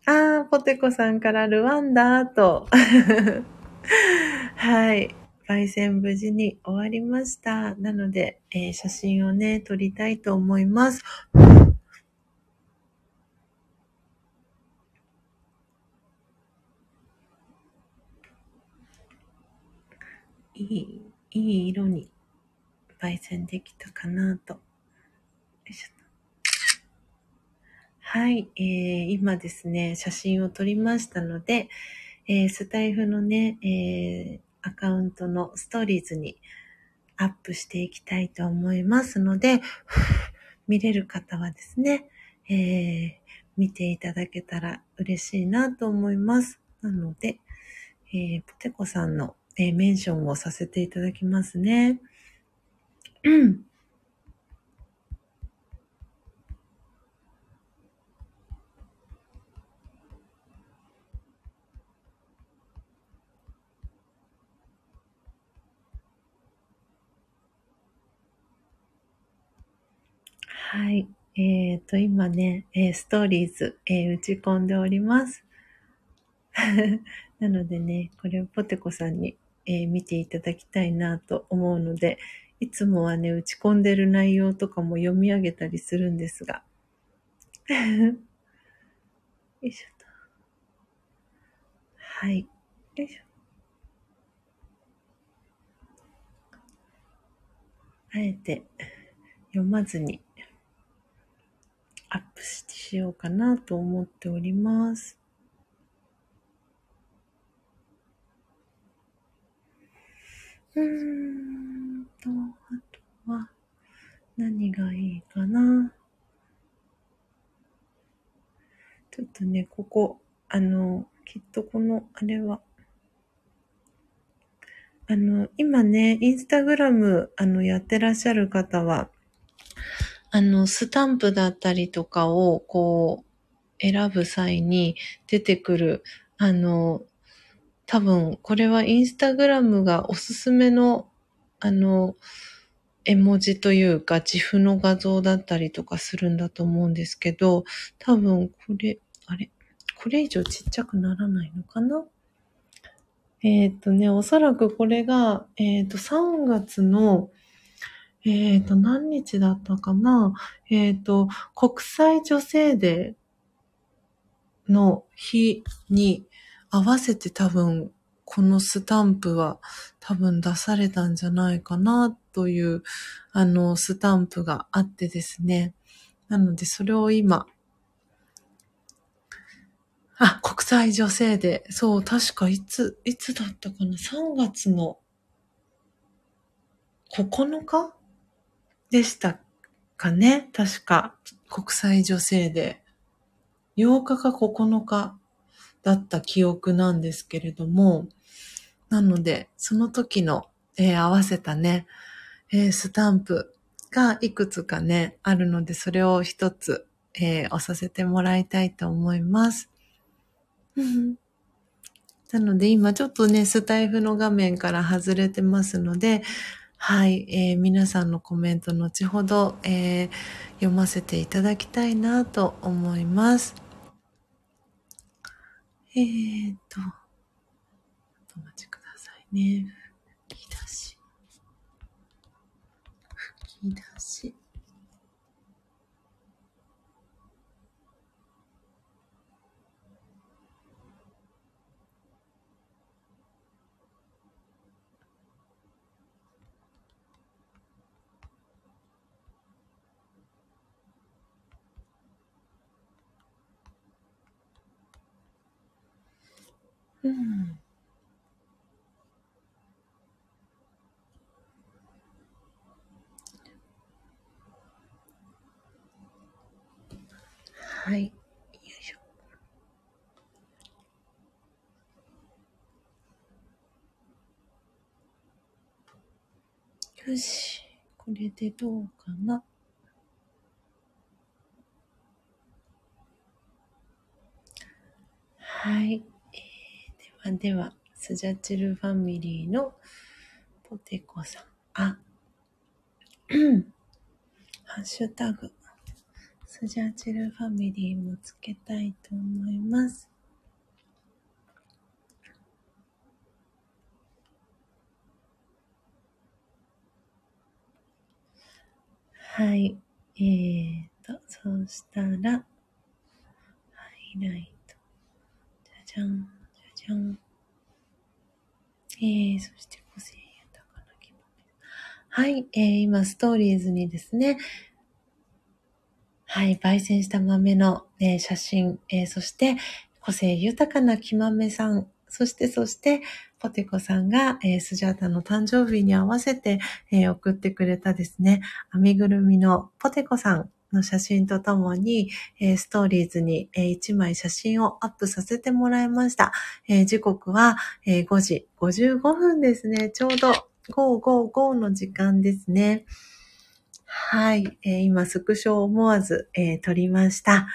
あー、ポテコさんからルワンダーと。はい。焙煎無事に終わりました。なので、えー、写真をね、撮りたいと思います。いい、いい色に焙煎できたかなと。はい、えー、今ですね、写真を撮りましたので、えー、スタイフのね、えー、アカウントのストーリーズにアップしていきたいと思いますので、見れる方はですね、えー、見ていただけたら嬉しいなと思います。なので、えー、ポテコさんの、えー、メンションをさせていただきますね。うん。はい。えっ、ー、と、今ね、えー、ストーリーズ、えー、打ち込んでおります。なのでね、これをポテコさんに、え見ていただきたいなと思うので、いつもはね、打ち込んでる内容とかも読み上げたりするんですが。よいしょと。はい。よいしょ。あえて読まずにアップしようかなと思っております。うーんと、あとは何がいいかな。ちょっとね、ここ、あの、きっとこの、あれは、あの、今ね、インスタグラム、あの、やってらっしゃる方は、あの、スタンプだったりとかを、こう、選ぶ際に出てくる、あの、多分、これはインスタグラムがおすすめの、あの、絵文字というか、自負の画像だったりとかするんだと思うんですけど、多分、これ、あれ？これ以上ちっちゃくならないのかな？えっ、とね、おそらくこれが、えっ、と、3月の、えっ、と、何日だったかな？えっ、と、国際女性デーの日に合わせて多分、このスタンプは多分出されたんじゃないかなという、あの、スタンプがあってですね。なので、それを今、あ、国際女性デー。そう、確かいつ、いつだったかな ?3 月の9日でしたかね確か、国際女性で。8日か9日だった記憶なんですけれども、なので、その時の、えー、合わせたね、えー、スタンプがいくつかね、あるので、それを一つ、えー、押させてもらいたいと思います。なので、今ちょっとね、スタイフの画面から外れてますので、はい、えー、皆さんのコメント後ほど、えー、読ませていただきたいなと思います。えーと、お待ちくださいね。吹き出し。吹き出し。うん。はい。よいしょ。よし。これでどうかな。はい。では、スジャチルファミリーのポテコさん。あ、ハッシュタグ、スジャチルファミリーもつけたいと思います。はい。えーと、そうしたら、ハイライト。じゃじゃん。じゃん。えー、そして個性や。はい、えー、今、ストーリーズにですね、はい、焙煎した豆の、え、写真、えー、そして、個性豊かな木豆さん、そして、そして、ポテコさんが、えー、スジャータの誕生日に合わせて、えー、送ってくれたですね、編みぐるみのポテコさんの写真とともに、えー、ストーリーズに、えー、1枚写真をアップさせてもらいました。えー、時刻は、えー、5時55分ですね。ちょうど555の時間ですね。はい、えー、今スクショを思わず、えー、撮りました。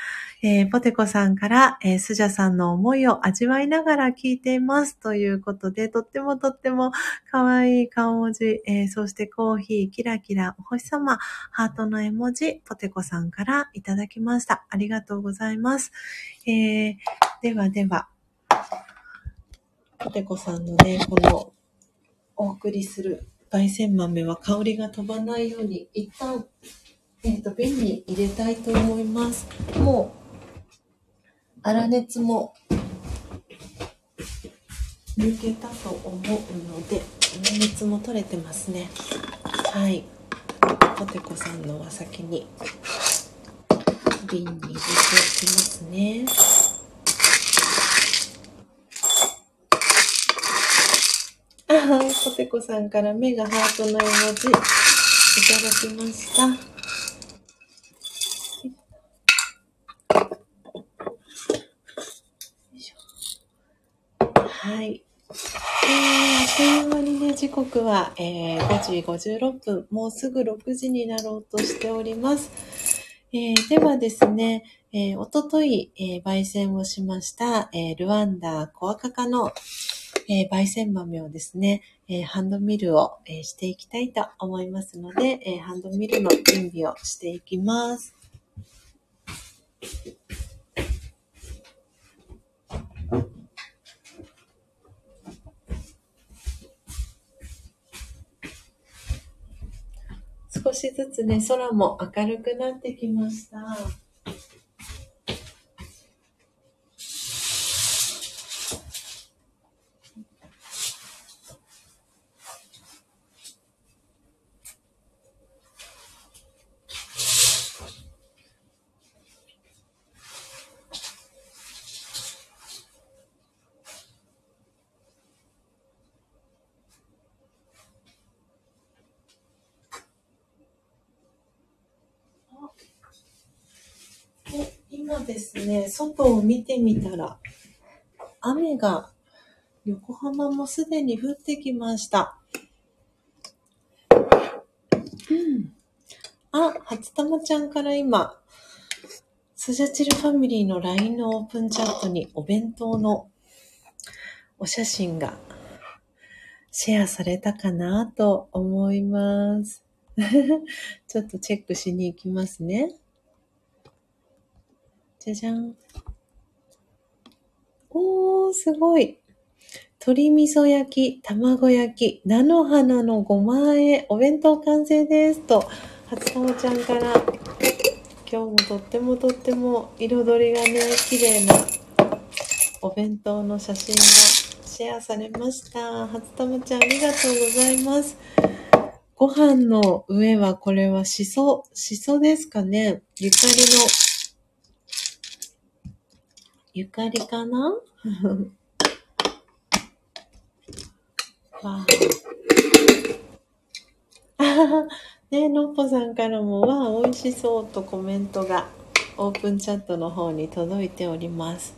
えー、ポテコさんから、えー、スジャさんの思いを味わいながら聞いていますということで、とってもとっても可愛い顔文字、えー、そしてコーヒー、キラキラ、お星様、ハートの絵文字、ポテコさんからいただきました。ありがとうございます。えー、ではでは、ポテコさんのね、このお送りする焙煎豆は香りが飛ばないように、一旦、えっ、ー、と、瓶に入れたいと思います。もう、粗熱も抜けたと思うので、粗熱も取れてますね。はい。ポテコさんのは先に瓶に入れておきますね。はい、ポテコさんから目がハートの絵文字いただきました。はい。えー、あっという間にね、時刻は、えー、5時56分、もうすぐ6時になろうとしております。えー、ではですね、えー、おととい、えー、焙煎をしました、えー、ルワンダコアカカのえー、焙煎豆をですね、えー、ハンドミルを、えー、していきたいと思いますので、えハンドミルの準備をしていきます。少しずつね、空も明るくなってきました。今ですね、外を見てみたら、雨が横浜もすでに降ってきました。うん。あ、初玉ちゃんから今、スジャチルファミリーの LINE のオープンチャットにお弁当のお写真がシェアされたかなと思います。ちょっとチェックしに行きますね。じゃじゃん。おー、すごい。鶏味噌焼き、卵焼き、菜の花のごまあえ、お弁当完成です。と、初玉ちゃんから、今日もとってもとっても彩りがね、綺麗なお弁当の写真がシェアされました。初玉ちゃんありがとうございます。ご飯の上はこれはしそ、しそですかねゆかりのゆかりかな？わあ。ねのっぽさんからも、わあ、美味しそうとコメントがオープンチャットの方に届いております。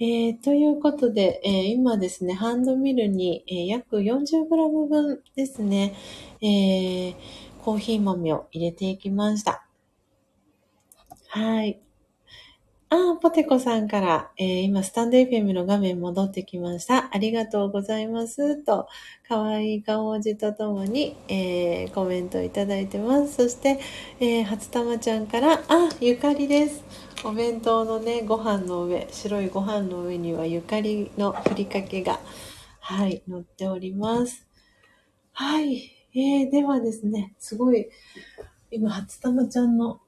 えー、ということで、えー、今ですね、ハンドミルに、えー、約 40g 分ですね、えー、コーヒー豆を入れていきました。はい。あ、ポテコさんから、えー、今、スタンド FM の画面戻ってきました。ありがとうございます。と、かわいい顔文字とともに、えー、コメントいただいてます。そして、えー、初玉ちゃんから、あ、ゆかりです。お弁当のね、ご飯の上、白いご飯の上にはゆかりのふりかけが、はい、乗っております。はい。えー、ではですね、すごい、今、初玉ちゃんの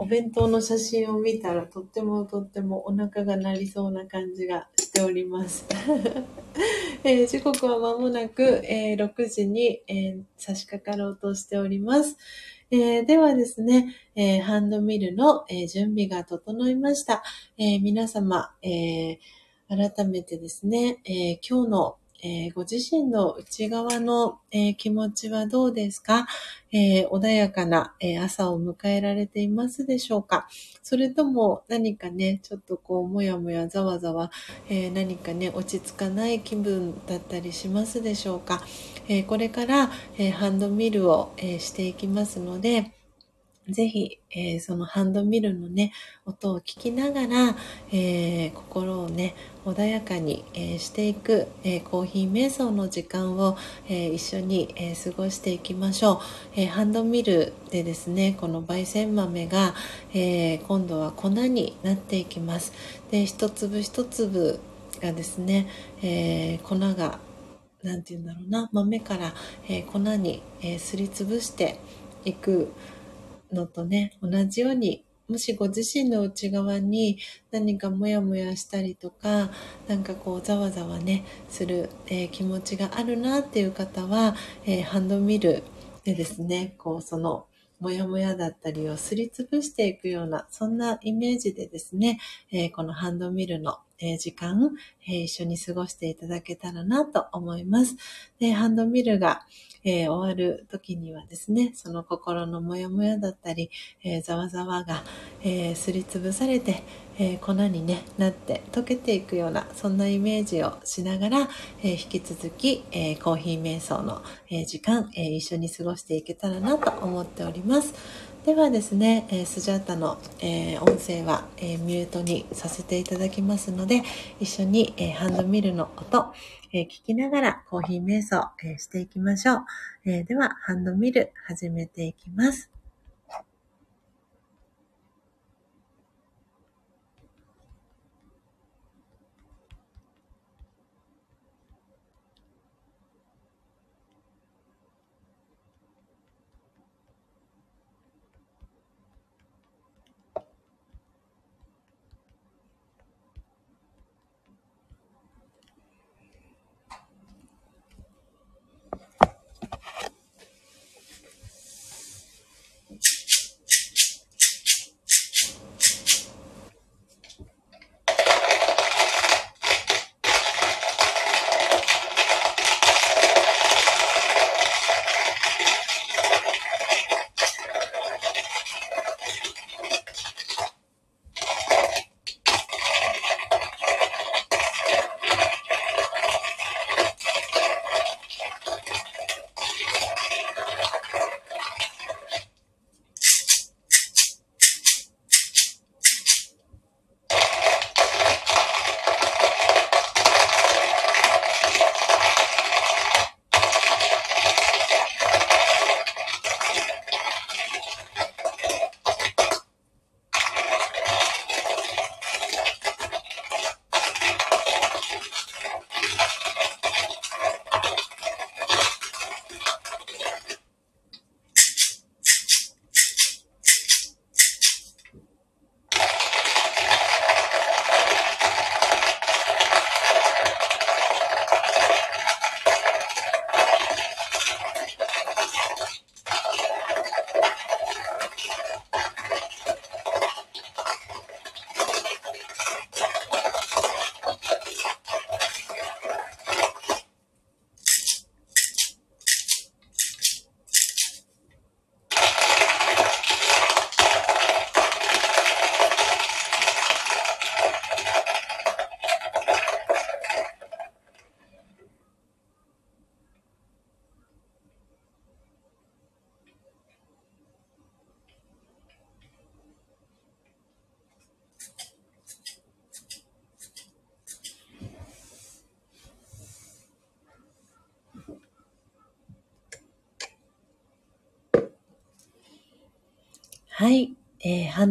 お弁当の写真を見たらとってもとってもお腹が鳴りそうな感じがしております。えー、時刻は間もなく、えー、6時に、えー、差し掛かろうとしております。えー、ではですね、え、ハンドミルの、え、準備が整いました。え皆様、え改めてですね、え今日のえー、ご自身の内側の、えー、気持ちはどうですか、えー、穏やかな、え朝を迎えられていますでしょうか？それとも何かね、ちょっとこう、もやもやざわざわ、え何かね、落ち着かない気分だったりしますでしょうか、えこれから、えハンドミルを、えしていきますので、ぜひ、えー、そのハンドミルのね、音を聞きながら、えー、心をね、穏やかに、えー、していく、えコーヒー瞑想の時間を、え一緒に、え過ごしていきましょう、えハンドミルでですね、この焙煎豆が、え今度は粉になっていきます。で、一粒一粒がですね、え粉が何て言うんだろうな豆から、え粉に、えすりつぶしていくのとね、同じように、もしご自身の内側に何かモヤモヤしたりとか、なんかこうざわざわね、する、えー、気持ちがあるなっていう方は、えー、ハンドミルでですね、こうそのもやもやだったりをすりつぶしていくような、そんなイメージでですね、えー、このハンドミルの時間、え一緒に過ごしていただけたらなと思います。で、ハンドミルが、えー、終わる時にはですね、その心のモヤモヤだったり、えー、ざわざわが、えー、すりつぶされて、え粉に、ね、なって溶けていくような、そんなイメージをしながら、え引き続き、えコーヒー瞑想の、え時間、え一緒に過ごしていけたらなと思っております。ではですね、えー、スジャータの、えー、音声は、えー、ミュートにさせていただきますので、一緒に、えハンドミルの音、え聞きながらコーヒー瞑想、えしていきましょう、えでは、ハンドミル始めていきます。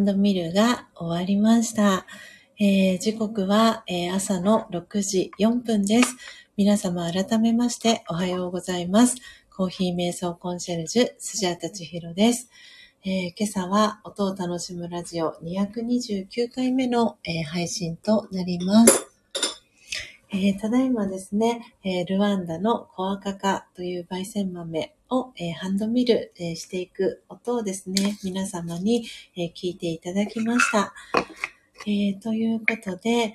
ドミルが終わりました。えー、時刻は、えー、朝の6時4分です。皆様改めましておはようございます。コーヒー瞑想コンシェルジュ、スジャータチヒロです。えー、今朝は音を楽しむラジオ229回目の、えー、配信となります。えー、ただいまですね、え、ルワンダのコアカカという焙煎豆を、えー、ハンドミル、えしていく音をですね、皆様に、え聞いていただきました。えということで、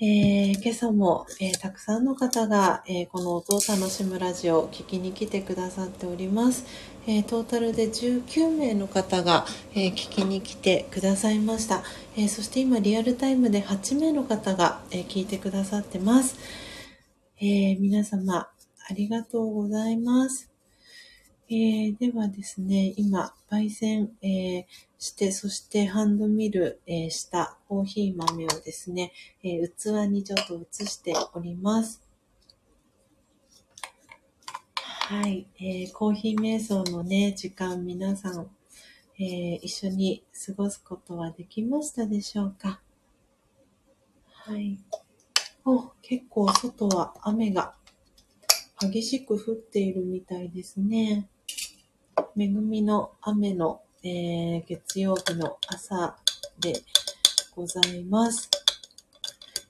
え今朝も、えたくさんの方が、えこの音を楽しむラジオを聞きに来てくださっております。えトータルで19名の方が、え聞きに来てくださいました。えそして今リアルタイムで8名の方が、え聞いてくださってます、え、皆様ありがとうございます。えー、ではですね、今、焙煎、えー、して、そしてハンドミル、えー、したコーヒー豆をですね、え器にちょっと移しております。はい、えーコーヒー瞑想のね、時間皆さんえー、一緒に過ごすことはできましたでしょうか？はい。お、結構外は雨が激しく降っているみたいですね。恵みの雨の、えー、月曜日の朝でございます。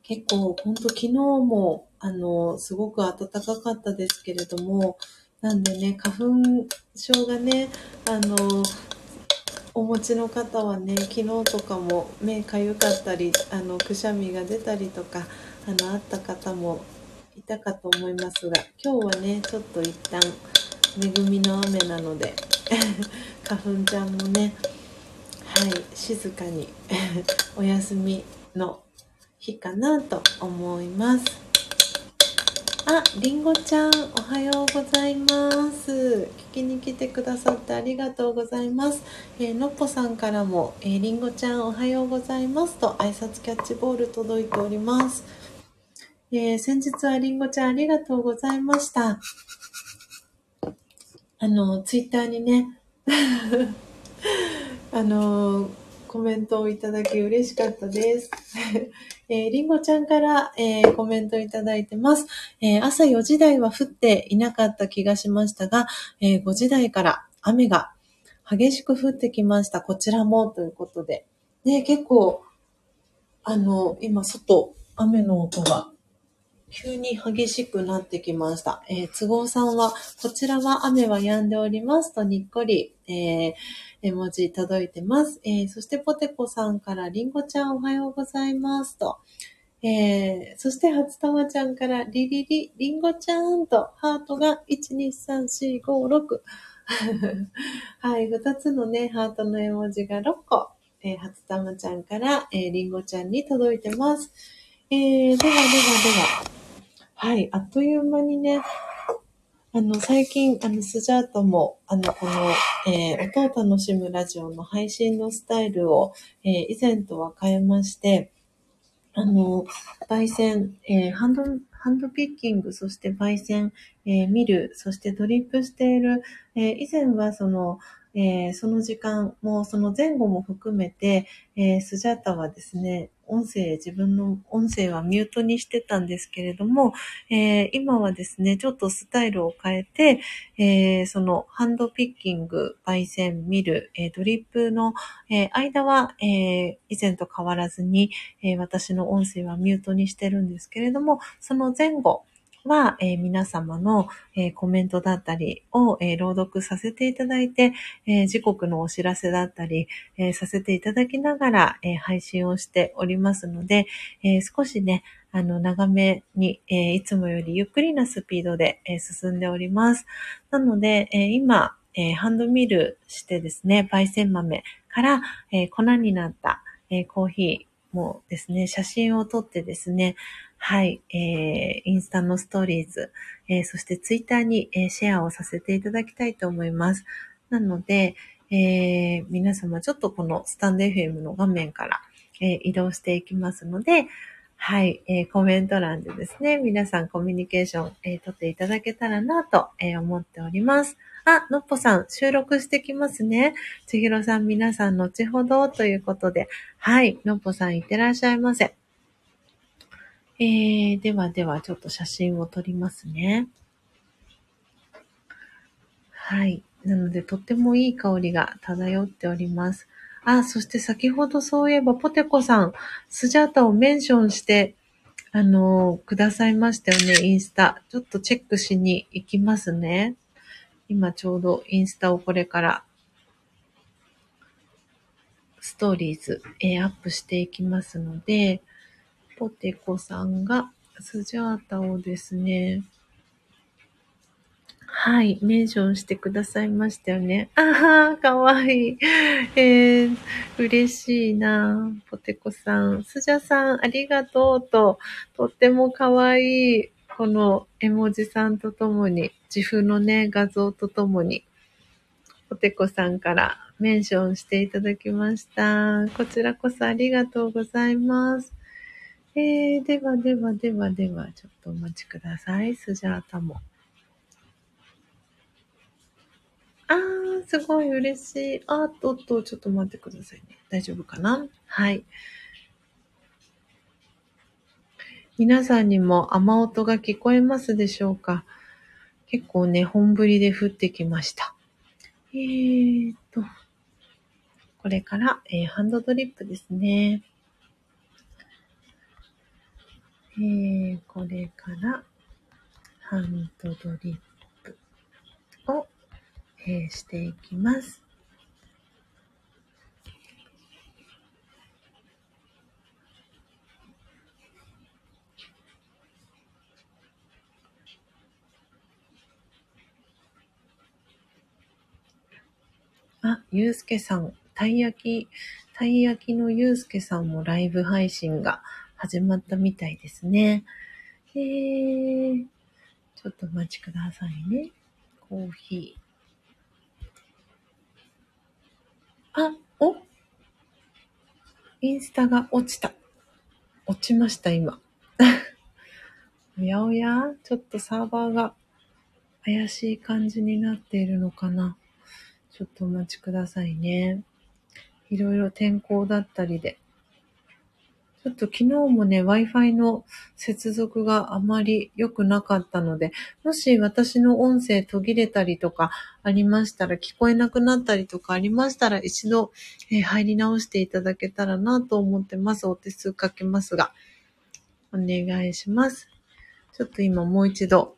結構、ほんと昨日も、あの、すごく暖かかったですけれども、なんでね、花粉症がね、あの、お持ちの方はね昨日とかも目かゆかったりあのくしゃみが出たりとかあのあった方もいたかと思いますが今日はねちょっと一旦恵みの雨なので 花粉ちゃんもねはい静かに お休みの日かなと思います。あ、りんごちゃん、おはようございます。聞きに来てくださってありがとうございます。えー、のっぽさんからも、えー、りんごちゃん、おはようございますと挨拶キャッチボール届いております。えー、先日はりんごちゃん、ありがとうございました。あの、ツイッターにね、あの、コメントをいただき嬉しかったです。えー、りんごちゃんから、えー、コメントいただいてます、えー、朝4時台は降っていなかった気がしましたが、え5時台から雨が激しく降ってきました。こちらもということで。ね、結構、あの、今外、雨の音が急に激しくなってきました。えー、都合さんは、こちらは雨は止んでおりますとにっこり、えー、絵文字届いてます。えー、そしてポテコさんからりんごちゃんおはようございますと。えー、そして初玉ちゃんからリリリ、りんごちゃんとハートが1、2、3、4、5、6。はい、2つのね、ハートの絵文字が6個。えー、初玉ちゃんから、えー、りんごちゃんに届いてます。えー、ではではでは。はい、あっという間にね、あの、最近、あの、スジャートも、あの、この、えー、音を楽しむラジオの配信のスタイルを、えー、以前とは変えまして、あの、焙煎、えー、ハンド、ハンドピッキング、そして焙煎、えー、見る、そしてドリップしている、えー、以前はその、えー、その時間も、その前後も含めて、えー、スジャータはですね、音声、自分の音声はミュートにしてたんですけれども、えー、今はですね、ちょっとスタイルを変えて、えー、そのハンドピッキング、焙煎、ミル、えー、ドリップの、え間は、え以前と変わらずに、え私の音声はミュートにしてるんですけれども、その前後、は、えー、皆様の、えー、コメントだったりを、えー、朗読させていただいて、え時刻のお知らせだったり、えさせていただきながら、え配信をしておりますので、え少しね、あの、長めに、えいつもよりゆっくりなスピードで、え進んでおります。なので、え今、えハンドミルしてですね、焙煎豆から、え粉になった、えコーヒーもですね、写真を撮ってですね、はい、えー、インスタのストーリーズ、えー、そしてツイッターに、えー、シェアをさせていただきたいと思います。なので、えー、皆様ちょっとこのスタンド FM の画面から、えー、移動していきますので、はい、えー、コメント欄でですね、皆さんコミュニケーション、えー、取っていただけたらなと、えー、思っております。あ、のっぽさん、収録してきますね。ちひろさん、皆さん、後ほどということで、はい、のっぽさん、いってらっしゃいませ。えー、ではでは、ちょっと写真を撮りますね。はい。なので、とってもいい香りが漂っております。あ、そして先ほどそういえば、ポテコさん、スジャータをメンションして、あの、くださいましたよね、インスタ。ちょっとチェックしに行きますね。今ちょうどインスタをこれからストーリーズ、えーアップしていきますので、ポテコさんがスジャータをですね、はい、メンションしてくださいましたよね。ああ、かわいい。えー、嬉しいな。ポテコさん。スジャさん、ありがとうと、とってもかわいい、この絵文字さんとともに、自負のね、画像とともに、ポテコさんからメンションしていただきました。こちらこそありがとうございます。えー、ではではではでは、ちょっとお待ちください。スジャータも。あー、すごい嬉しい。あーっとっと、ちょっと待ってくださいね。大丈夫かな？はい。皆さんにも雨音が聞こえますでしょうか？結構ね、本降りで降ってきました。えーっと、これから、えーハンドドリップですね。えー、これから、ハンドドリップを、えーしていきます。あ、ゆうすけさん、たい焼き、たい焼きのゆうすけさんもライブ配信が始まったみたいですね。えー、ちょっとお待ちくださいね。コーヒー。あ、おインスタが落ちた。落ちました、今。おやおやちょっとサーバーが怪しい感じになっているのかな。ちょっとお待ちくださいね。いろいろ天候だったりで。ちょっと昨日もね、Wi-Fi の接続があまり良くなかったので、もし私の音声途切れたりとかありましたら、聞こえなくなったりとかありましたら、一度、えー入り直していただけたらなと思ってます。お手数かけますが、お願いします。ちょっと今もう一度、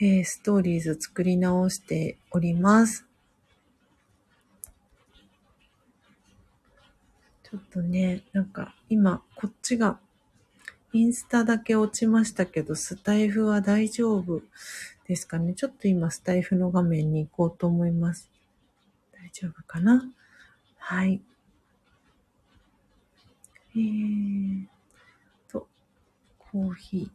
えーストーリーズ作り直しております。ちょっとね、なんか今こっちがインスタだけ落ちましたけど、スタイフは大丈夫ですかね？ちょっと今スタイフの画面に行こうと思います。大丈夫かな？はい。えーと、コーヒ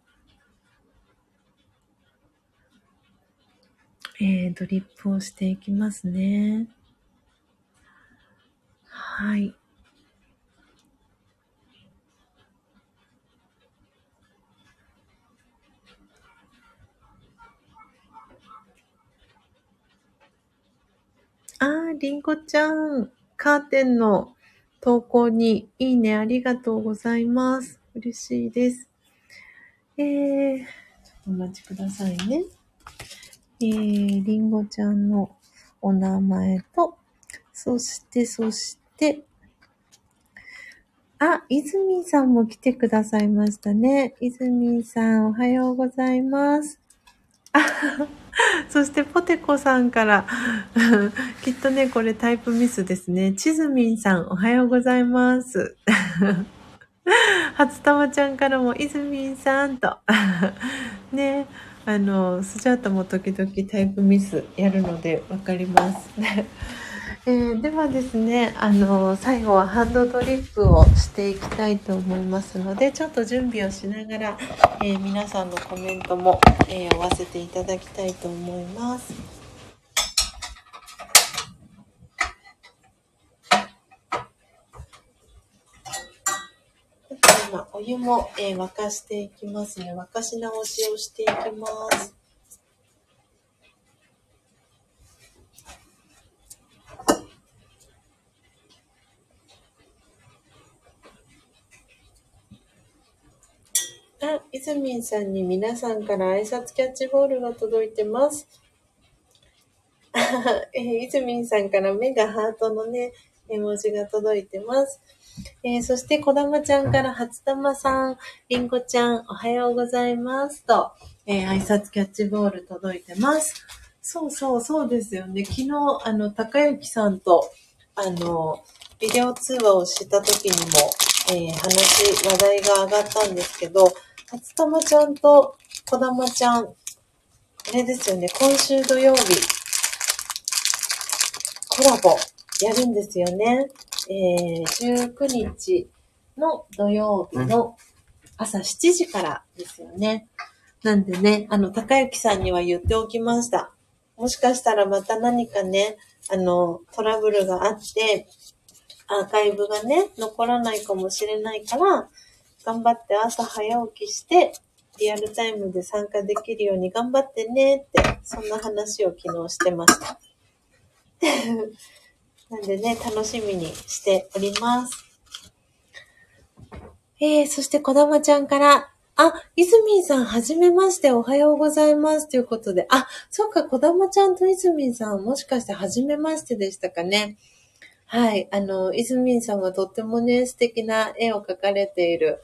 ー。えー、ドリップをしていきますね。はい。あー、りんごちゃん、カーテンの投稿にいいねありがとうございます。嬉しいです。えー、ちょっとお待ちくださいね。えー、りんごちゃんのお名前と、そして、そして、あ、いずみんさんも来てくださいましたね。いずみんさん、おはようございます。あ そして、ポテコさんから、きっとね、これタイプミスですね。ちずみんさん、おはようございます。初玉ちゃんからも、いずみんさんと。ね、あの、スジャータも時々タイプミスやるのでわかります。えーではですね、あの、最後はハンドドリップをしていきたいと思いますので、ちょっと準備をしながら、えー皆さんのコメントも、えー合わせていただきたいと思います。今、お湯も、えー沸かしていきますね。沸かし直しをしていきます。あ、いずみんさんに皆さんから挨拶キャッチボールが届いてます。えー、いずみんさんから目がハートのね、絵文字が届いてます。えー、そして、こだまちゃんから初玉さん、りんごちゃん、おはようございますと、えー、挨拶キャッチボール届いてます。そうそう、そうですよね。昨日、あの、高幸さんと、あの、ビデオ通話をした時にも、えー、話、話題が上がったんですけど、初玉ちゃんとこだまちゃん、あれですよね、今週土曜日、コラボやるんですよね。えー、19日の土曜日の朝7時からですよね。なんでね、あの、高幸さんには言っておきました。もしかしたらまた何かね、あの、トラブルがあって、アーカイブがね、残らないかもしれないから、頑張って朝早起きして、リアルタイムで参加できるように頑張ってねって、そんな話を昨日してました。なんでね、楽しみにしております。えー、そしてこだまちゃんから、あ、いずみんさん、はじめまして、おはようございます。ということで、あ、そっか、こだまちゃんといずみんさん、もしかしてはじめましてでしたかね。はい。あの、いずみんさんはとってもね、素敵な絵を描かれている、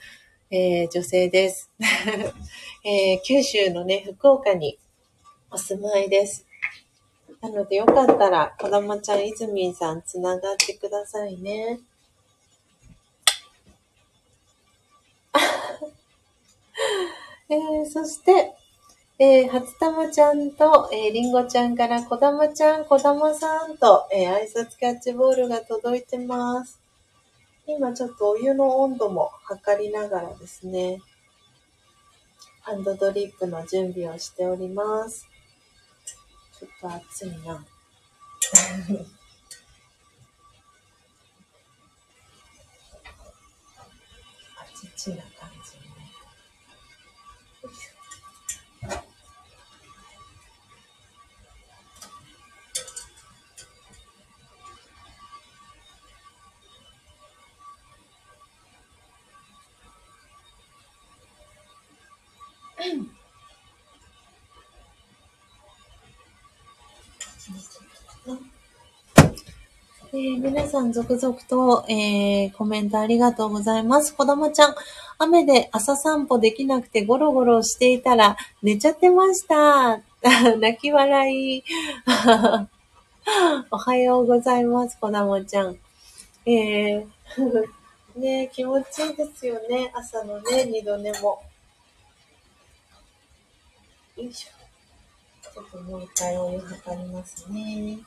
えー、女性です、えー、九州のね、福岡にお住まいです。なので、よかったら、こだまちゃん、いずみんさん、つながってくださいね。えー、そして、えー、初玉ちゃんと、えー、りんごちゃんから、こだまちゃん、こだまさんと、えー、挨拶キャッチボールが届いてます。今ちょっとお湯の温度も測りながらですね、ハンドドリップの準備をしております。ちょっと暑いな。あちちなえー、皆さん続々と、えー、コメントありがとうございます。こだまちゃん、雨で朝散歩できなくてゴロゴロしていたら寝ちゃってました。泣き笑い。おはようございます、こだまちゃん。えー、ね気持ちいいですよね。朝のね、二度寝も。よいしょ。ちょっともう一回お湯測りますね。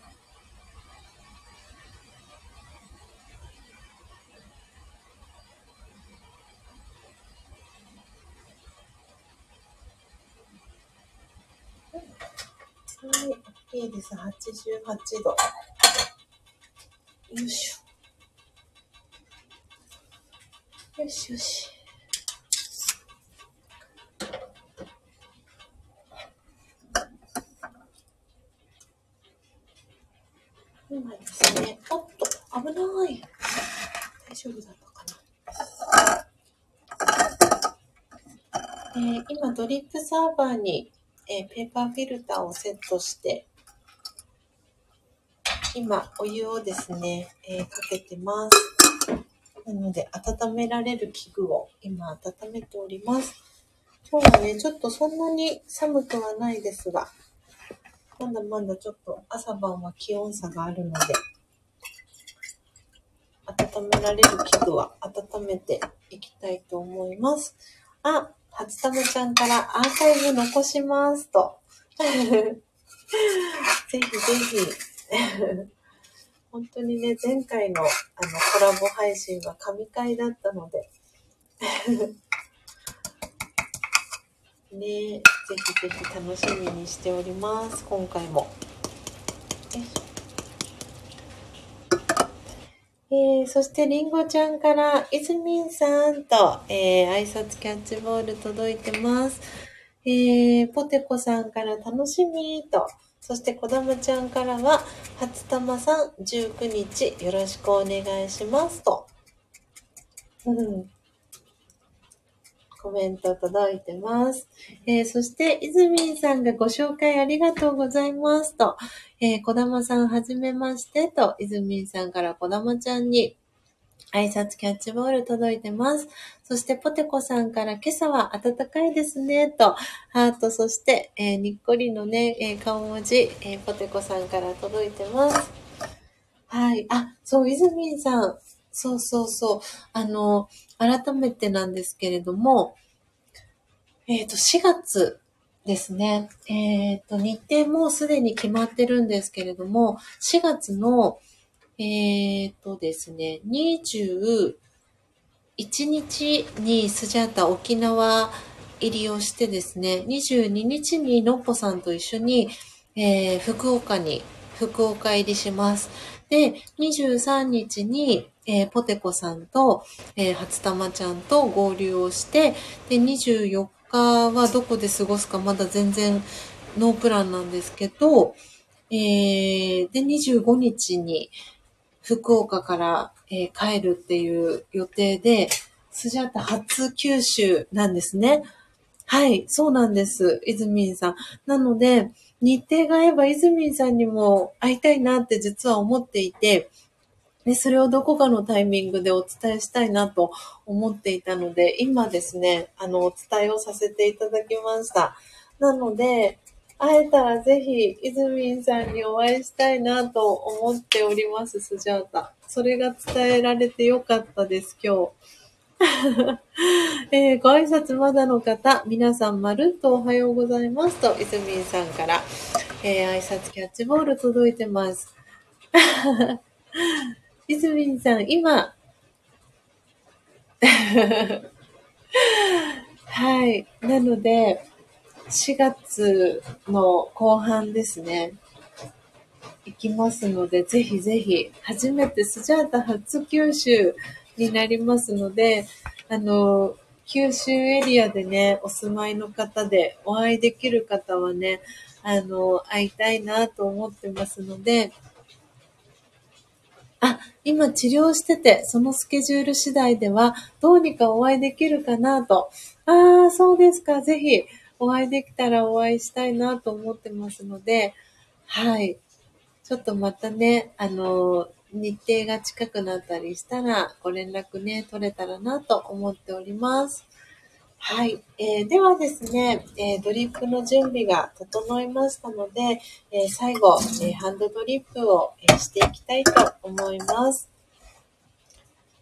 はい、OK です。88度。よいしょ。よしよし。今ですね、おっと、危ない。大丈夫だったかな。えー、今、ドリップサーバーにえー、ペーパーフィルターをセットして、今、お湯をですね、えー、かけてます。なので、温められる器具を今温めております。今日はね、ちょっとそんなに寒くはないですが、まだまだちょっと朝晩は気温差があるので、温められる器具は温めていきたいと思います。あ、初玉ちゃんからアーカイブ残しますと。ぜひぜひ。本当にね、前回のあのコラボ配信は神回だったので。ねぜひぜひ楽しみにしております。今回も。えー、そして、りんごちゃんから、いずみんさんと、えー、挨拶キャッチボール届いてます。えー、ポテコさんから楽しみと、そして、こだまちゃんからは、初玉さん、19日、よろしくお願いしますと。うん。コメント届いてます。えー、そして、いずみんさんがご紹介ありがとうございますと、えー、こだまさんはじめましてと、いずみんさんからこだまちゃんに挨拶キャッチボール届いてます。そして、ポテコさんから今朝は暖かいですね、と、ハート、そして、えー、にっこりのね、えー、顔文字、えー、ポテコさんから届いてます。はい。あ、そう、いずみんさん。そうそうそう。あの、改めてなんですけれども、えっ、ー、と、4月ですね。えっ、ー、と、日程もすでに決まってるんですけれども、4月の、えっ、ー、とですね、21日にスジャータ沖縄入りをしてですね、22日にのっぽさんと一緒に、えー、福岡に、福岡入りします。で、23日に、えー、ポテコさんと、えー、初玉ちゃんと合流をして、で、24日はどこで過ごすかまだ全然ノープランなんですけど、えー、で、25日に福岡から、えー、帰るっていう予定で、スジャータ初九州なんですね。はい、そうなんです。イズミンさん。なので、日程が合えばイズミンさんにも会いたいなって実は思っていて、で、それをどこかのタイミングでお伝えしたいなと思っていたので、今ですね、あの、お伝えをさせていただきました。なので、会えたらぜひ、イズミンさんにお会いしたいなと思っております、スジャータ。それが伝えられてよかったです、今日。えー、ご挨拶まだの方、皆さんまるっとおはようございますと、イズミンさんから、えー、挨拶キャッチボール届いてます。イズミンさん、今、はい。なので、4月の後半ですね。行きますので、ぜひぜひ、初めてスジャータ初九州になりますので、あの、九州エリアでね、お住まいの方でお会いできる方はね、あの、会いたいなと思ってますので、あ、今治療してて、そのスケジュール次第では、どうにかお会いできるかなと。ああ、そうですか。ぜひ、お会いできたらお会いしたいなと思ってますので、はい。ちょっとまたね、あの、日程が近くなったりしたら、ご連絡ね、取れたらなと思っております。はい。えー、ではですね、えー、ドリップの準備が整いましたので、えー、最後、えハンドドリップを、えしていきたいと思います。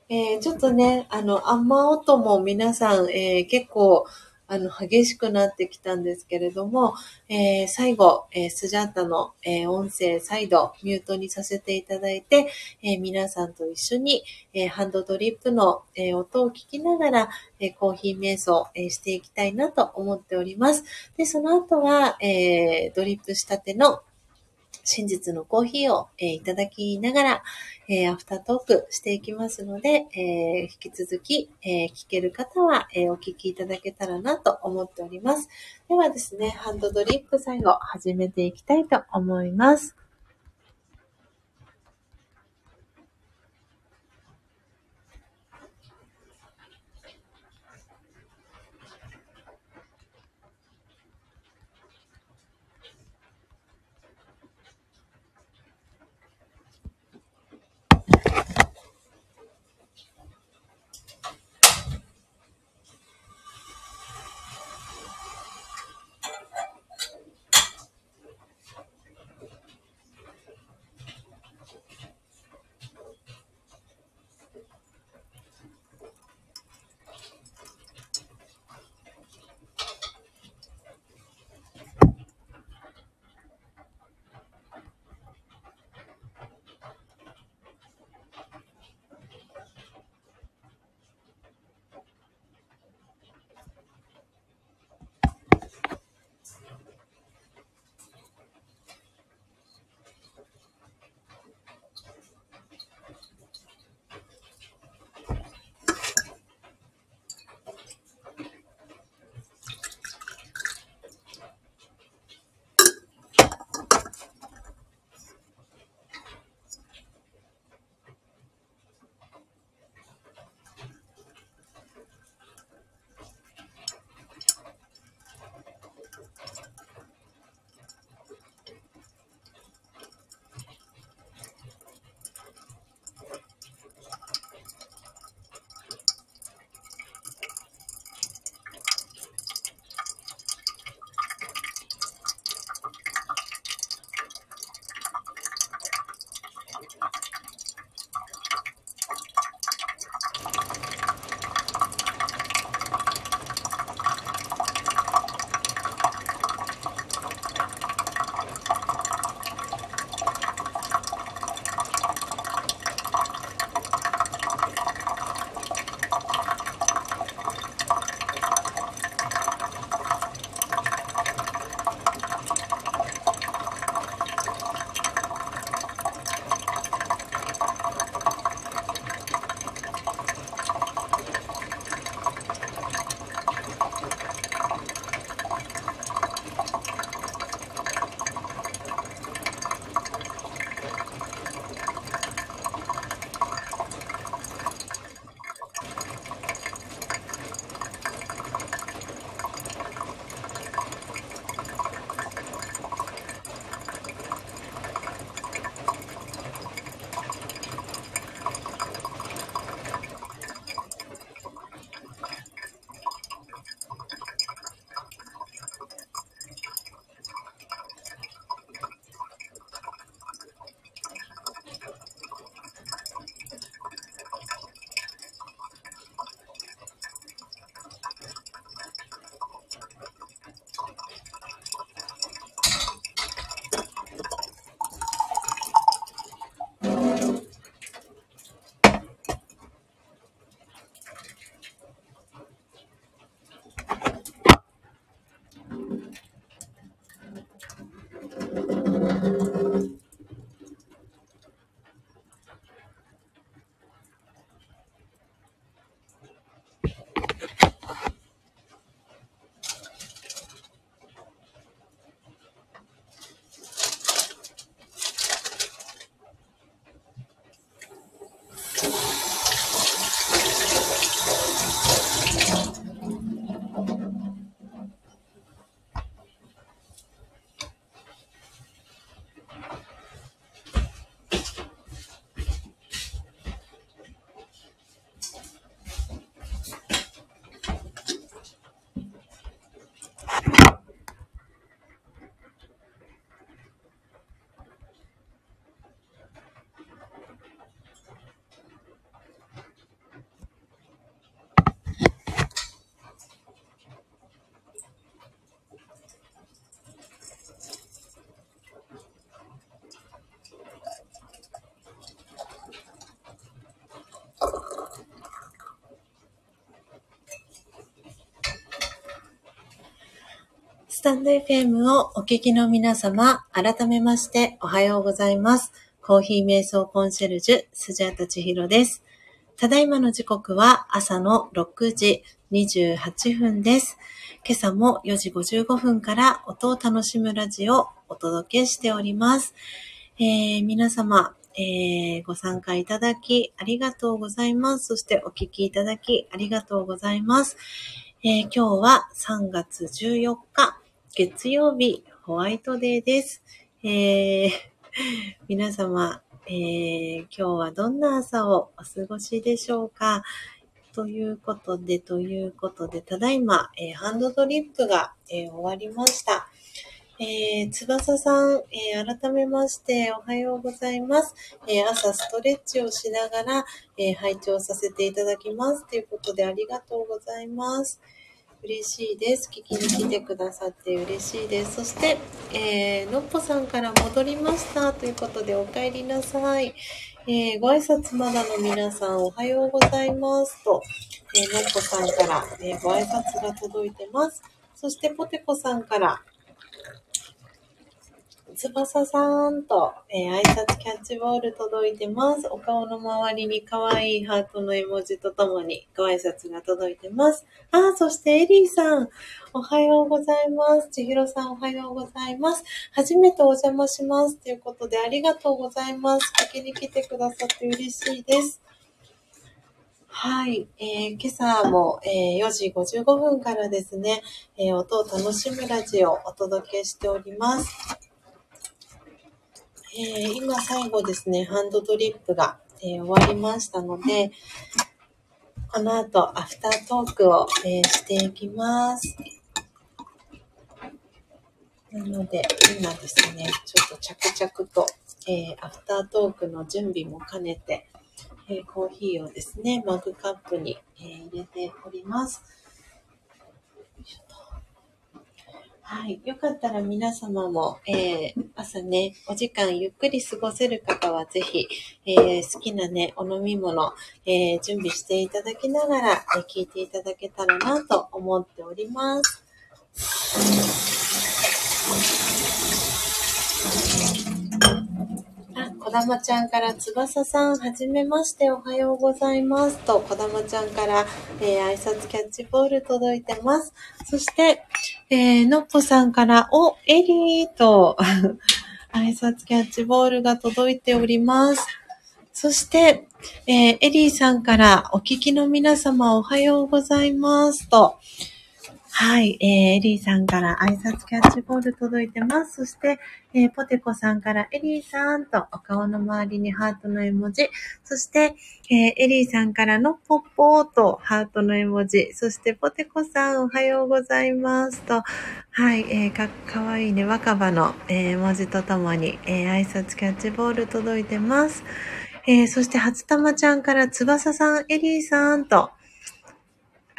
えちょっとね、あの、雨音も皆さん、え結構、あの、激しくなってきたんですけれども、えー、最後、えー、スジャータの、えー、音声再度ミュートにさせていただいて、え皆さんと一緒に、えハンドドリップの、え音を聞きながら、えコーヒー瞑想、えしていきたいなと思っております。で、その後は、えドリップしたての真実のコーヒーを、えー、いただきながら、えー、アフタートークしていきますので、えー、引き続き、え聞ける方は、えお聞きいただけたらなと思っております。ではですね、ハンドドリップ最後始めていきたいと思います。スタンド FM をお聞きの皆様、改めましておはようございます。コーヒー瞑想コンシェルジュ、スジャータチヒロです。ただいまの時刻は朝の6時28分です。今朝も4時55分から音を楽しむラジオをお届けしております。えー、皆様、えー、ご参加いただきありがとうございます。そしてお聞きいただきありがとうございます。えー、今日は3月14日、月曜日、ホワイトデーです。えー、皆様、えー、今日はどんな朝をお過ごしでしょうか？ということで、ということで、ただいま、えー、ハンドドリップが、えー、終わりました。えー、翼さん、えー、改めましておはようございます。えー、朝ストレッチをしながら、え拝聴させていただきます。ということでありがとうございます。嬉しいです。聞きに来てくださって嬉しいです。そして、えー、のっぽさんから戻りましたということでお帰りなさい。えー、ご挨拶まだの皆さんおはようございますと、えー、のっぽさんから、えー、ご挨拶が届いてます。そしてポテコさんから、翼さんと、えー、挨拶キャッチボール届いてます。お顔の周りに可愛いハートの絵文字とともにご挨拶が届いてます。あ、そしてエリーさん、おはようございます。千尋さん、おはようございます。初めてお邪魔します。ということで、ありがとうございます。聞きに来てくださって嬉しいです。はい、えー、今朝も、えー、4時55分からですね、えー、音を楽しむラジオをお届けしております。えー、今最後ですね、ハンドドリップが、えー、終わりましたので、この後、アフタートークを、えー、していきます。なので、今ですね、ちょっと着々と、えアフタートークの準備も兼ねて、えコーヒーをですね、マグカップに、え入れております。はい。よかったら皆様も、えー、朝ね、お時間ゆっくり過ごせる方はぜひ、えー、好きなね、お飲み物、えー、準備していただきながら、え聞いていただけたらなと思っております。こだまちゃんから、翼さん、はじめまして、おはようございます。と、こだまちゃんから、えー、挨拶キャッチボール届いてます。そして、えー、のっぽさんから、お、エリーと、挨拶キャッチボールが届いております。そして、えー、エリーさんから、お聞きの皆様、おはようございます。と、はい、えー、エリーさんから挨拶キャッチボール届いてます。そして、えー、ポテコさんからエリーさんとお顔の周りにハートの絵文字。そして、えー、エリーさんからのポッポーとハートの絵文字。そして、ポテコさんおはようございますと、はい、えー、か、かわいいね、若葉の、えー、文字とともに、えー、挨拶キャッチボール届いてます。えー、そして、初玉ちゃんから翼さん、エリーさんと、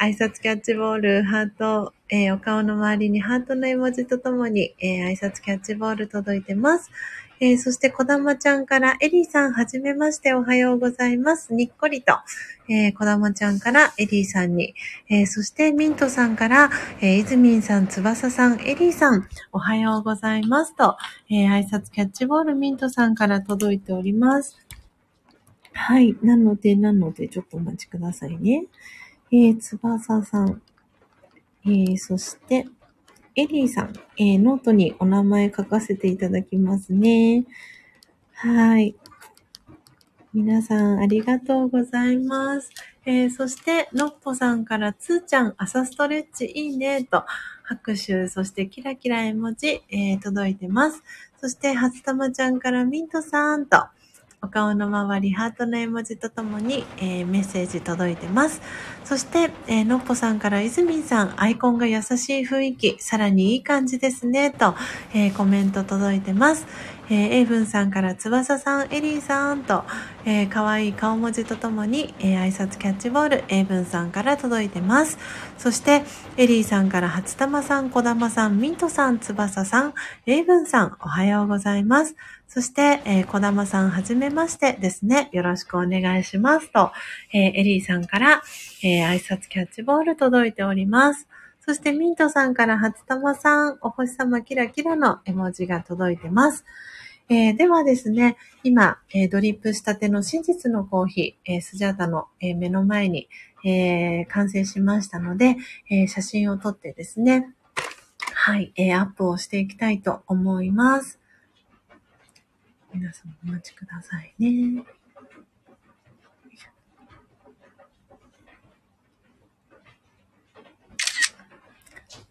挨拶キャッチボール、ハート、えー、お顔の周りにハートの絵文字とともに、えー、挨拶キャッチボール届いてます。えー、そして、こだまちゃんから、エリーさん、はじめまして、おはようございます。にっこりと、えー、こだまちゃんから、エリーさんに、えー、そして、ミントさんから、えー、いずみんさん、つばささん、エリーさん、おはようございますと、えー、挨拶キャッチボール、ミントさんから届いております。はい。なので、なので、ちょっとお待ちくださいね。えー、翼ささん、えー、そして、エリーさん、えー、ノートにお名前書かせていただきますね。はい。皆さん、ありがとうございます。えー、そして、のっぽさんから、つーちゃん、朝ストレッチいいね、と、拍手、そしてキラキラ絵文字、えー、届いてます。そして、初玉ちゃんからミントさんと、お顔の周り、ハートの絵文字とともに、えー、メッセージ届いてます。そして、えー、のっぽさんからいずみんさん、アイコンが優しい雰囲気、さらにいい感じですね、と、えー、コメント届いてます。えー、エイブンさんから翼さん、エリーさんと、えー、可愛い顔文字とともに、えー、挨拶キャッチボール、エイブンさんから届いてます。そして、エリーさんから初玉さん、小玉さん、ミントさん、翼さん、エイブンさん、おはようございます。そして、えー、小玉さん、はじめましてですね。よろしくお願いしますと、えー、エリーさんから、えー、挨拶キャッチボール届いております。そしてミントさんから初玉さん、お星様キラキラの絵文字が届いてます。えー、ではですね、今、え、ドリップしたての真実のコーヒー、え、スジャータの、え目の前に、え完成しましたので、え写真を撮ってですね、はい、えアップをしていきたいと思います。皆さんお待ちくださいね。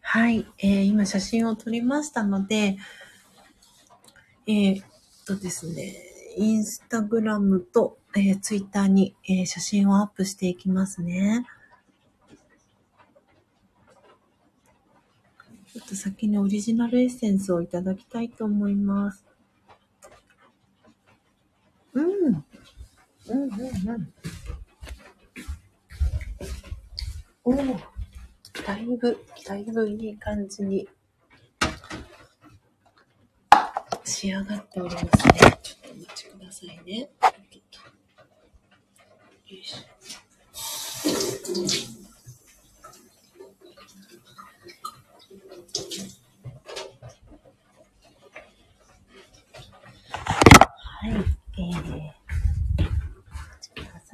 はい、えー、今写真を撮りましたので、えー、っとですね、インスタグラムと、えー、ツイッターに、えー、写真をアップしていきますね。ちょっと先にオリジナルエッセンスをいただきたいと思います。うん。うんうんうん。おお。だいぶ、だいぶいい感じに仕上がっておりますね。ちょっとお待ちくださいね。よいしょ。はい。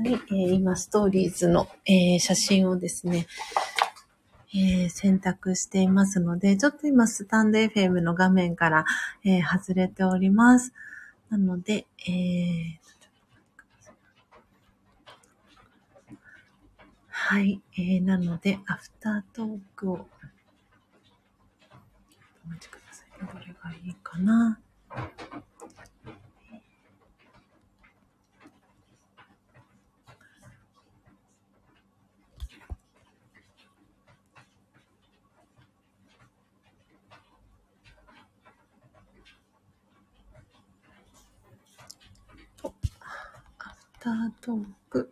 えー、えー、今、ストーリーズの、えー、写真をですね、えー、選択していますので、ちょっと今スタンド FM の画面から、え、外れております。なので、えー、はい、えー、なので、アフタートークを、お待ちください。どれがいいかな。タートーク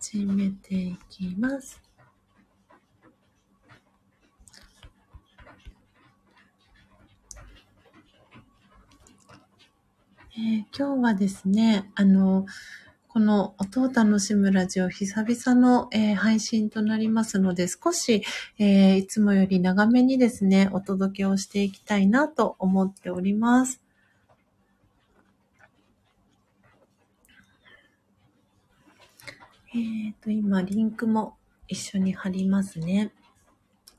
始めていきます。えー、今日はですね、あの、この音を楽しむラジオ久々の、えー、配信となりますので、少し、えー、いつもより長めにですね、お届けをしていきたいなと思っております。えっ、ー、と、今、リンクも一緒に貼りますね。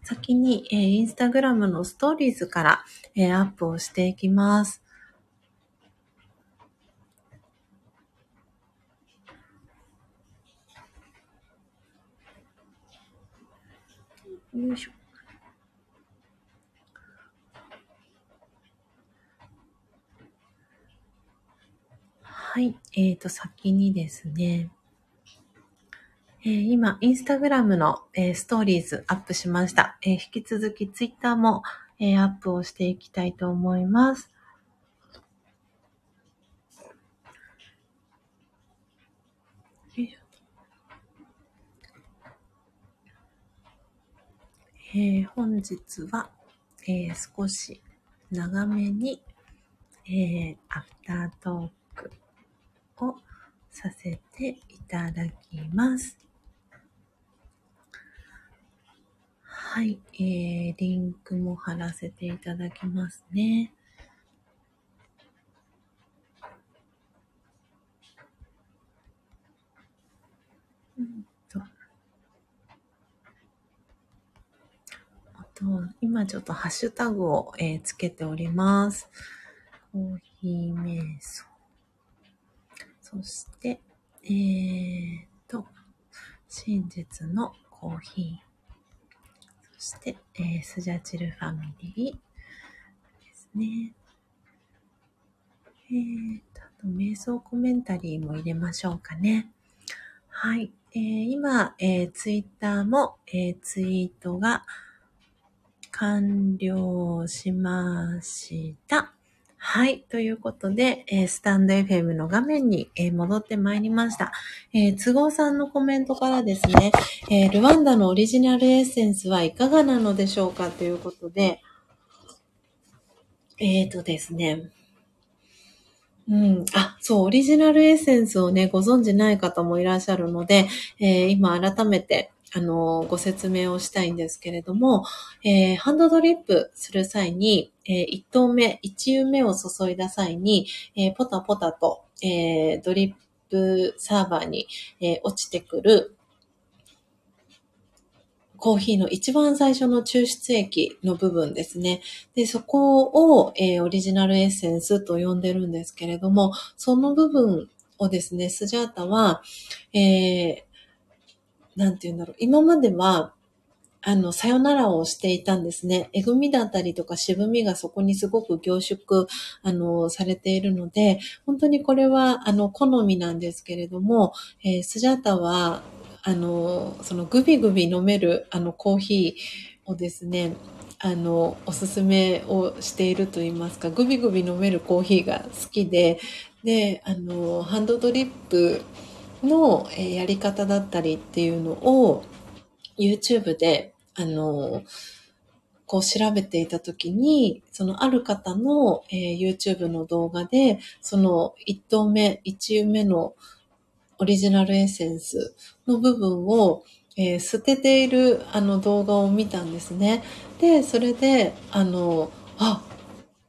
先に、えー、インスタグラムのストーリーズから、えー、アップをしていきます。よいしょ。はい。えっ、ー、と、先にですね、えー、今、インスタグラムの、えー、ストーリーズアップしました。えー、引き続きツイッターも、えアップをしていきたいと思います。え本日は、え少し長めに、えアフタートークをさせていただきます。はい、えー、リンクも貼らせていただきますね。うんと。あと、今ちょっとハッシュタグを、えー、つけております。コーヒー瞑想。そして、えーと、真実のコーヒー。して、えー、スジャチルファミリーですね。えーと、と、瞑想コメンタリーも入れましょうかね。はい。えー、今、えー、ツイッターも、えー、ツイートが完了しました。はい。ということで、えー、スタンド FM の画面に、えー、戻ってまいりました。えー、都合さんのコメントからですね、えルワンダのオリジナルエッセンスはいかがなのでしょうかということで、えっ、とですね、うん。あ、そう、オリジナルエッセンスをね、ご存知ない方もいらっしゃるので、え今改めて、あの、ご説明をしたいんですけれども、えー、ハンドドリップする際に、えー、1投目、1湯目を注いだ際に、えー、ポタポタと、えドリップサーバーに、え落ちてくる、コーヒーの一番最初の抽出液の部分ですね。で、そこを、えー、オリジナルエッセンスと呼んでるんですけれども、その部分をですね、スジャータは、えー、なんて言うんだろう。今までは、あの、さよならをしていたんですね。えぐみだったりとか渋みがそこにすごく凝縮、あの、されているので、本当にこれは、あの、好みなんですけれども、えー、スジャータは、あの、そのグビグビ飲めるあのコーヒーをですね、あの、おすすめをしていると言いますか、グビグビ飲めるコーヒーが好きで、で、あの、ハンドドリップのやり方だったりっていうのを YouTube で、あの、こう調べていたときに、そのある方の、えー、YouTube の動画で、その1投目、1湯目のオリジナルエッセンスの部分を、えー、捨てているあの動画を見たんですね。で、それで、あの、あ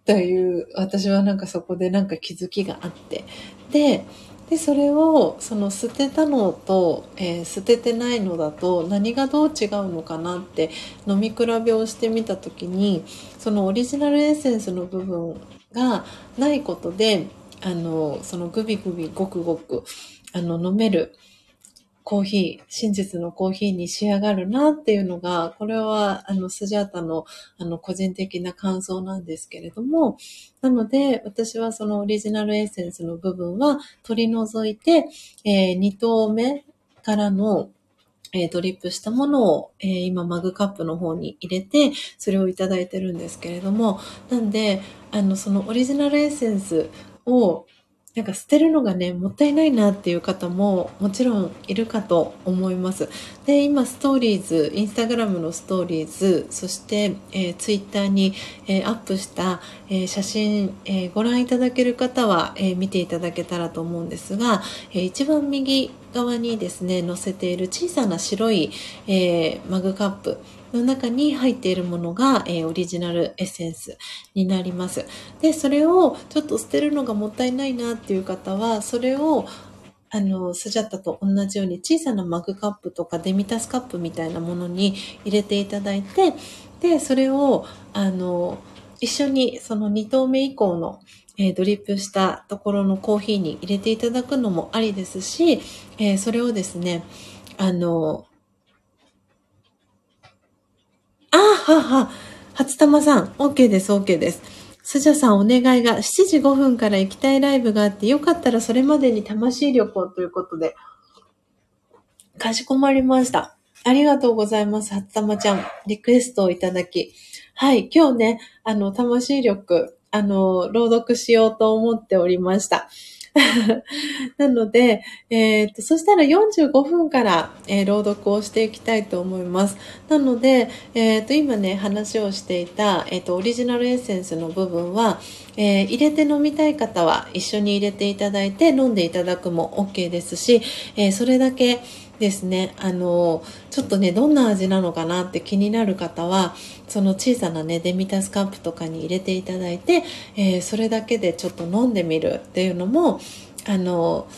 という、私はなんかそこでなんか気づきがあって。で、でそれをその捨てたのと、えー、捨ててないのだと何がどう違うのかなって飲み比べをしてみた時にそのオリジナルエッセンスの部分がないことであのそのグビグビごくごくあの、飲めるコーヒー、真実のコーヒーに仕上がるなっていうのが、これは、あの、スジャータの、あの、個人的な感想なんですけれども、なので、私はそのオリジナルエッセンスの部分は取り除いて、えー、2投目からの、えー、ドリップしたものを、えー、今マグカップの方に入れて、それをいただいてるんですけれども、なんで、あの、そのオリジナルエッセンスをなんか捨てるのがね、もったいないなっていう方ももちろんいるかと思います。で、今ストーリーズ、インスタグラムのストーリーズ、そして、えー、ツイッターに、えー、アップした、えー、写真、え、ご覧いただける方は、え、見ていただけたらと思うんですが、えー、一番右側にですね、載せている小さな白い、え、マグカップ、の中に入っているものが、えー、オリジナルエッセンスになります。で、それをちょっと捨てるのがもったいないなっていう方は、それをあの、スジャッタと同じように小さなマグカップとかデミタスカップみたいなものに入れていただいて、で、それを、あの、一緒にその2投目以降の、えー、ドリップしたところのコーヒーに入れていただくのもありですし、えー、それをですね、あの、あはは、初玉さん、OK です、OK です。スジャさんお願いが7時5分から行きたいライブがあって、よかったらそれまでに魂旅行ということで、かしこまりました。ありがとうございます、初玉ちゃん。リクエストをいただき。はい、今日ね、あの、魂力、あの、朗読しようと思っておりました。なので、えっ、と、そしたら45分から、えー、朗読をしていきたいと思います。なので、えっ、と、今ね、話をしていた、えっ、と、オリジナルエッセンスの部分は、え入れて飲みたい方は一緒に入れていただいて飲んでいただくも OK ですし、えそれだけ、ですね、あの、ちょっとね、どんな味なのかなって気になる方は、その小さなね、デミタスカップとかに入れていただいて、えー、それだけでちょっと飲んでみるっていうのも、あの、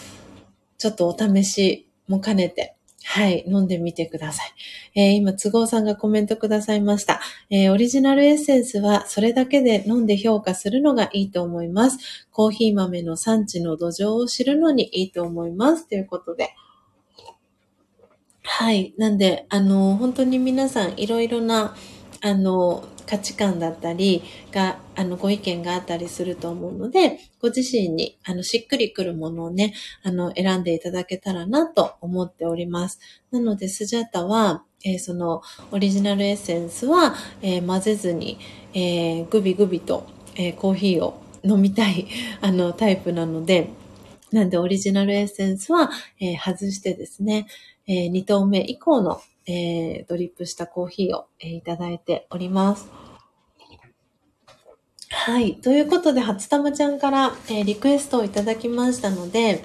ちょっとお試しも兼ねて、はい、飲んでみてください。えー、今、都合さんがコメントくださいました。えー、オリジナルエッセンスはそれだけで飲んで評価するのがいいと思います。コーヒー豆の産地の土壌を知るのにいいと思います。ということで。はい。なんで、あの、本当に皆さんいろいろな、あの、価値観だったりが、あの、ご意見があったりすると思うので、ご自身に、あの、しっくりくるものをね、あの、選んでいただけたらなと思っております。なので、スジャタは、えー、その、オリジナルエッセンスは、えー、混ぜずに、えー、グビグビと、えコーヒーを飲みたい、あの、タイプなので、なんでオリジナルエッセンスは、え外してですね、えー、2投目以降の、えー、ドリップしたコーヒーを、えー、いただいております。はい。ということで、初玉ちゃんから、えー、リクエストをいただきましたので、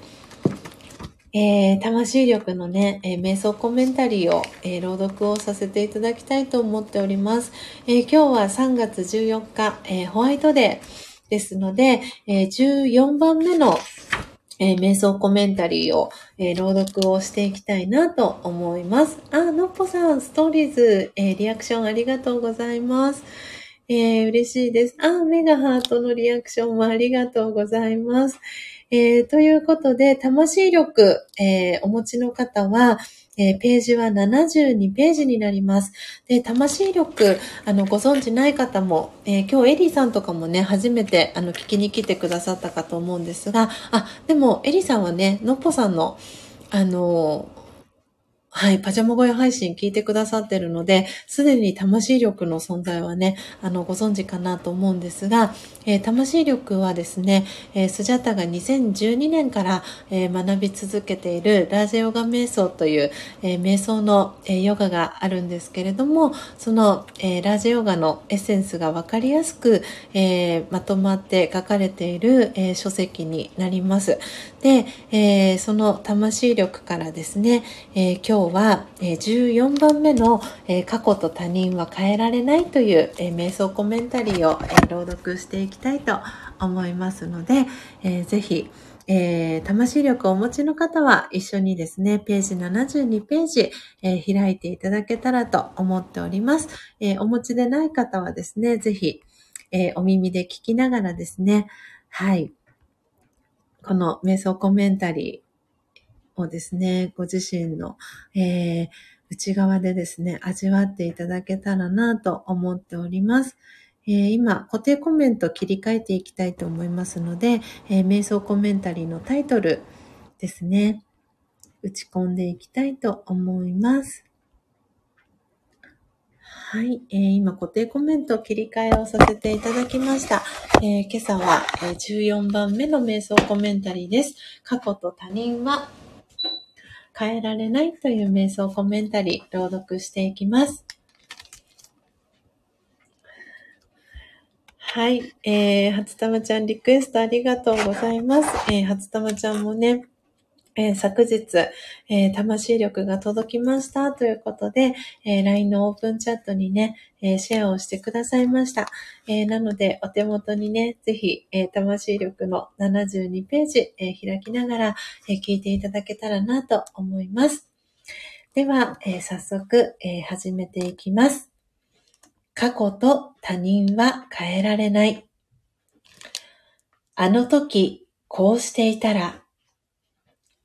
えー、魂力のね、えー、瞑想コメンタリーを、えー、朗読をさせていただきたいと思っております。え今日は3月14日、えホワイトデーですので、え14番目の、え瞑想コメンタリーを、え朗読をしていきたいなと思います。あ、のっぽさん、ストーリーズ、えリアクションありがとうございます。え嬉しいです。あ、メガハートのリアクションもありがとうございます。え、ということで、魂力、え、お持ちの方は、えー、ページは72ページになります。で、魂力、あの、ご存知ない方も、え今日エリーさんとかもね、初めて、あの、聞きに来てくださったかと思うんですが、あ、でも、エリーさんはね、のっぽさんの、あのはい、パジャマ声配信聞いてくださってるので、すでに魂力の存在はね、あの、ご存知かなと思うんですが、えー、魂力はですね、えー、スジャタが2012年から、えー、学び続けているラージェヨガ瞑想という、え瞑想の、えヨガがあるんですけれども、その、えラージェヨガのエッセンスがわかりやすく、えまとまって書かれている、え書籍になります。で、えその魂力からですね、え今日今日は14番目の過去と他人は変えられないという瞑想コメンタリーを朗読していきたいと思いますので、ぜひ、え、魂力をお持ちの方は一緒にですね、ページ72ページ、え、開いていただけたらと思っております。え、お持ちでない方はですね、ぜひ、えお耳で聞きながらですね、はい。この瞑想コメンタリー、をですね、ご自身の、えー、内側でですね、味わっていただけたらなと思っております。えー、今、固定コメント切り替えていきたいと思いますので、えー、瞑想コメンタリーのタイトルですね、打ち込んでいきたいと思います。はい、えー、今固定コメント切り替えをさせていただきました。えー、今朝は、え14番目の瞑想コメンタリーです。過去と他人は変えられないという瞑想コメンタリー朗読していきます。はい。えー、初玉ちゃんリクエストありがとうございます。えー、初玉ちゃんもね、えー、昨日、えー、魂力が届きましたということで、えー、LINE のオープンチャットにね、えシェアをしてくださいました。えなので、お手元にね、ぜひ、え魂力の72ページ、え開きながら、え聞いていただけたらなと思います。では、え早速、え始めていきます。過去と他人は変えられない。あの時、こうしていたら、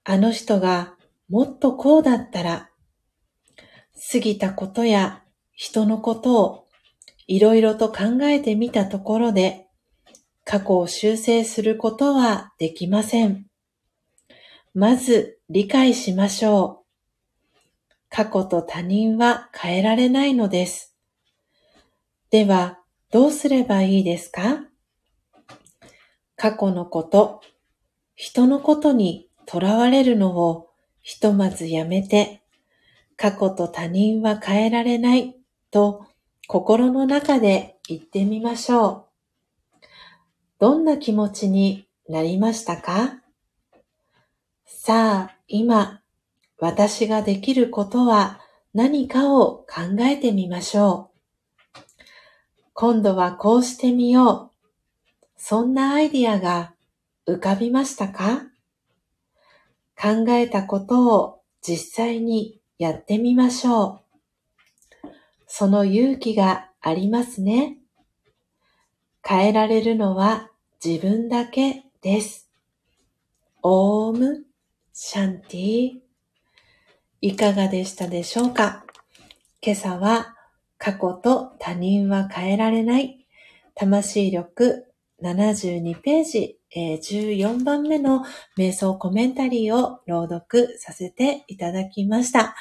あの人がもっとこうだったら、過ぎたことや人のことをいろいろと考えてみたところで、過去を修正することはできません。まず理解しましょう。過去と他人は変えられないのです。では、どうすればいいですか？過去のこと、人のことに囚われるのをひとまずやめて、過去と他人は変えられないと心の中で言ってみましょう。どんな気持ちになりましたか？さあ、今、私ができることは何かを考えてみましょう。今度はこうしてみよう。そんなアイディアが浮かびましたか？考えたことを実際にやってみましょう。その勇気がありますね。変えられるのは自分だけです。オーム、シャンティいかがでしたでしょうか？今朝は過去と他人は変えられない魂力72ページえー、14番目の瞑想コメンタリーを朗読させていただきました。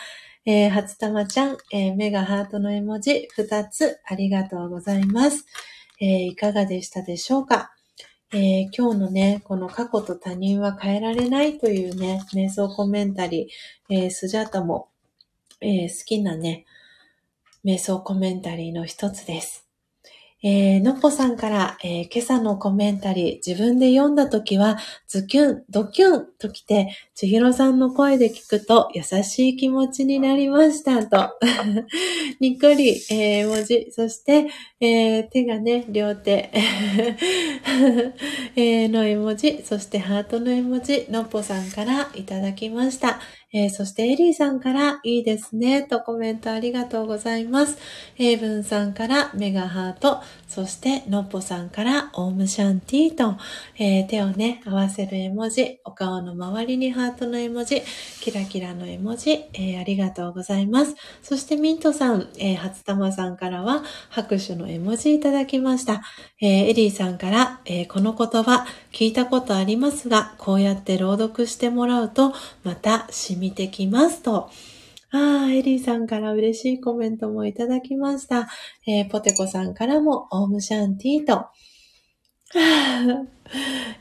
えー、初玉ちゃん、えー、目がハートの絵文字2つありがとうございます。えー、いかがでしたでしょうか？えー、今日のね、この過去と他人は変えられないというね、瞑想コメンタリー、えー、スジャタも、えー、好きなね、瞑想コメンタリーの一つです。えー、のっぽさんから、えー今朝のコメンタリー、自分で読んだときは、ズキュン、ドキュンときて、ちひろさんの声で聞くと優しい気持ちになりました、と。にっこり、えー、文字。そして、えー手がね、両手、えーの絵文字。そして、ハートの絵文字、のっぽさんからいただきました。えーそして、エリーさんから、いいですね、とコメントありがとうございます。ヘイブンさんから、メガハート。そして、のっぽさんから、オウムシャンティーと、えー手をね、合わせる絵文字、お顔の周りにハートの絵文字、キラキラの絵文字、えーありがとうございます。そしてミントさん、えー初玉さんからは拍手の絵文字いただきました。えエリーさんから、えこの言葉聞いたことありますが、こうやって朗読してもらうと、また染みてきますと。ああ、エリーさんから嬉しいコメントもいただきました。えーポテコさんからも、オームシャンティーと。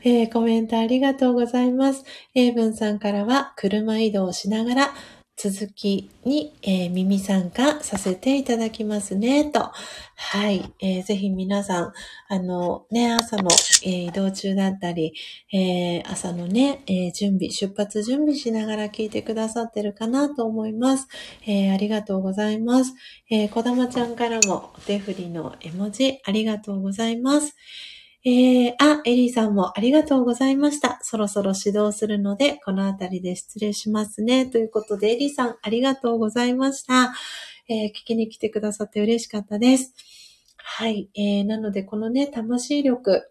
えーコメントありがとうございます。エイブンさんからは、車移動しながら、続きに、えー耳参加させていただきますね、と。はい。えーぜひ皆さん、あの、ね、朝の、えー移動中だったり、えー朝のね、え準備、出発準備しながら聞いてくださってるかなと思います。えありがとうございます。えー、こだまちゃんからもお手振りの絵文字ありがとうございます。えー、あ、エリーさんもありがとうございました。そろそろ指導するので、このあたりで失礼しますね。ということで、エリーさんありがとうございました。えー聞きに来てくださって嬉しかったです。はい。えー、なので、このね、魂力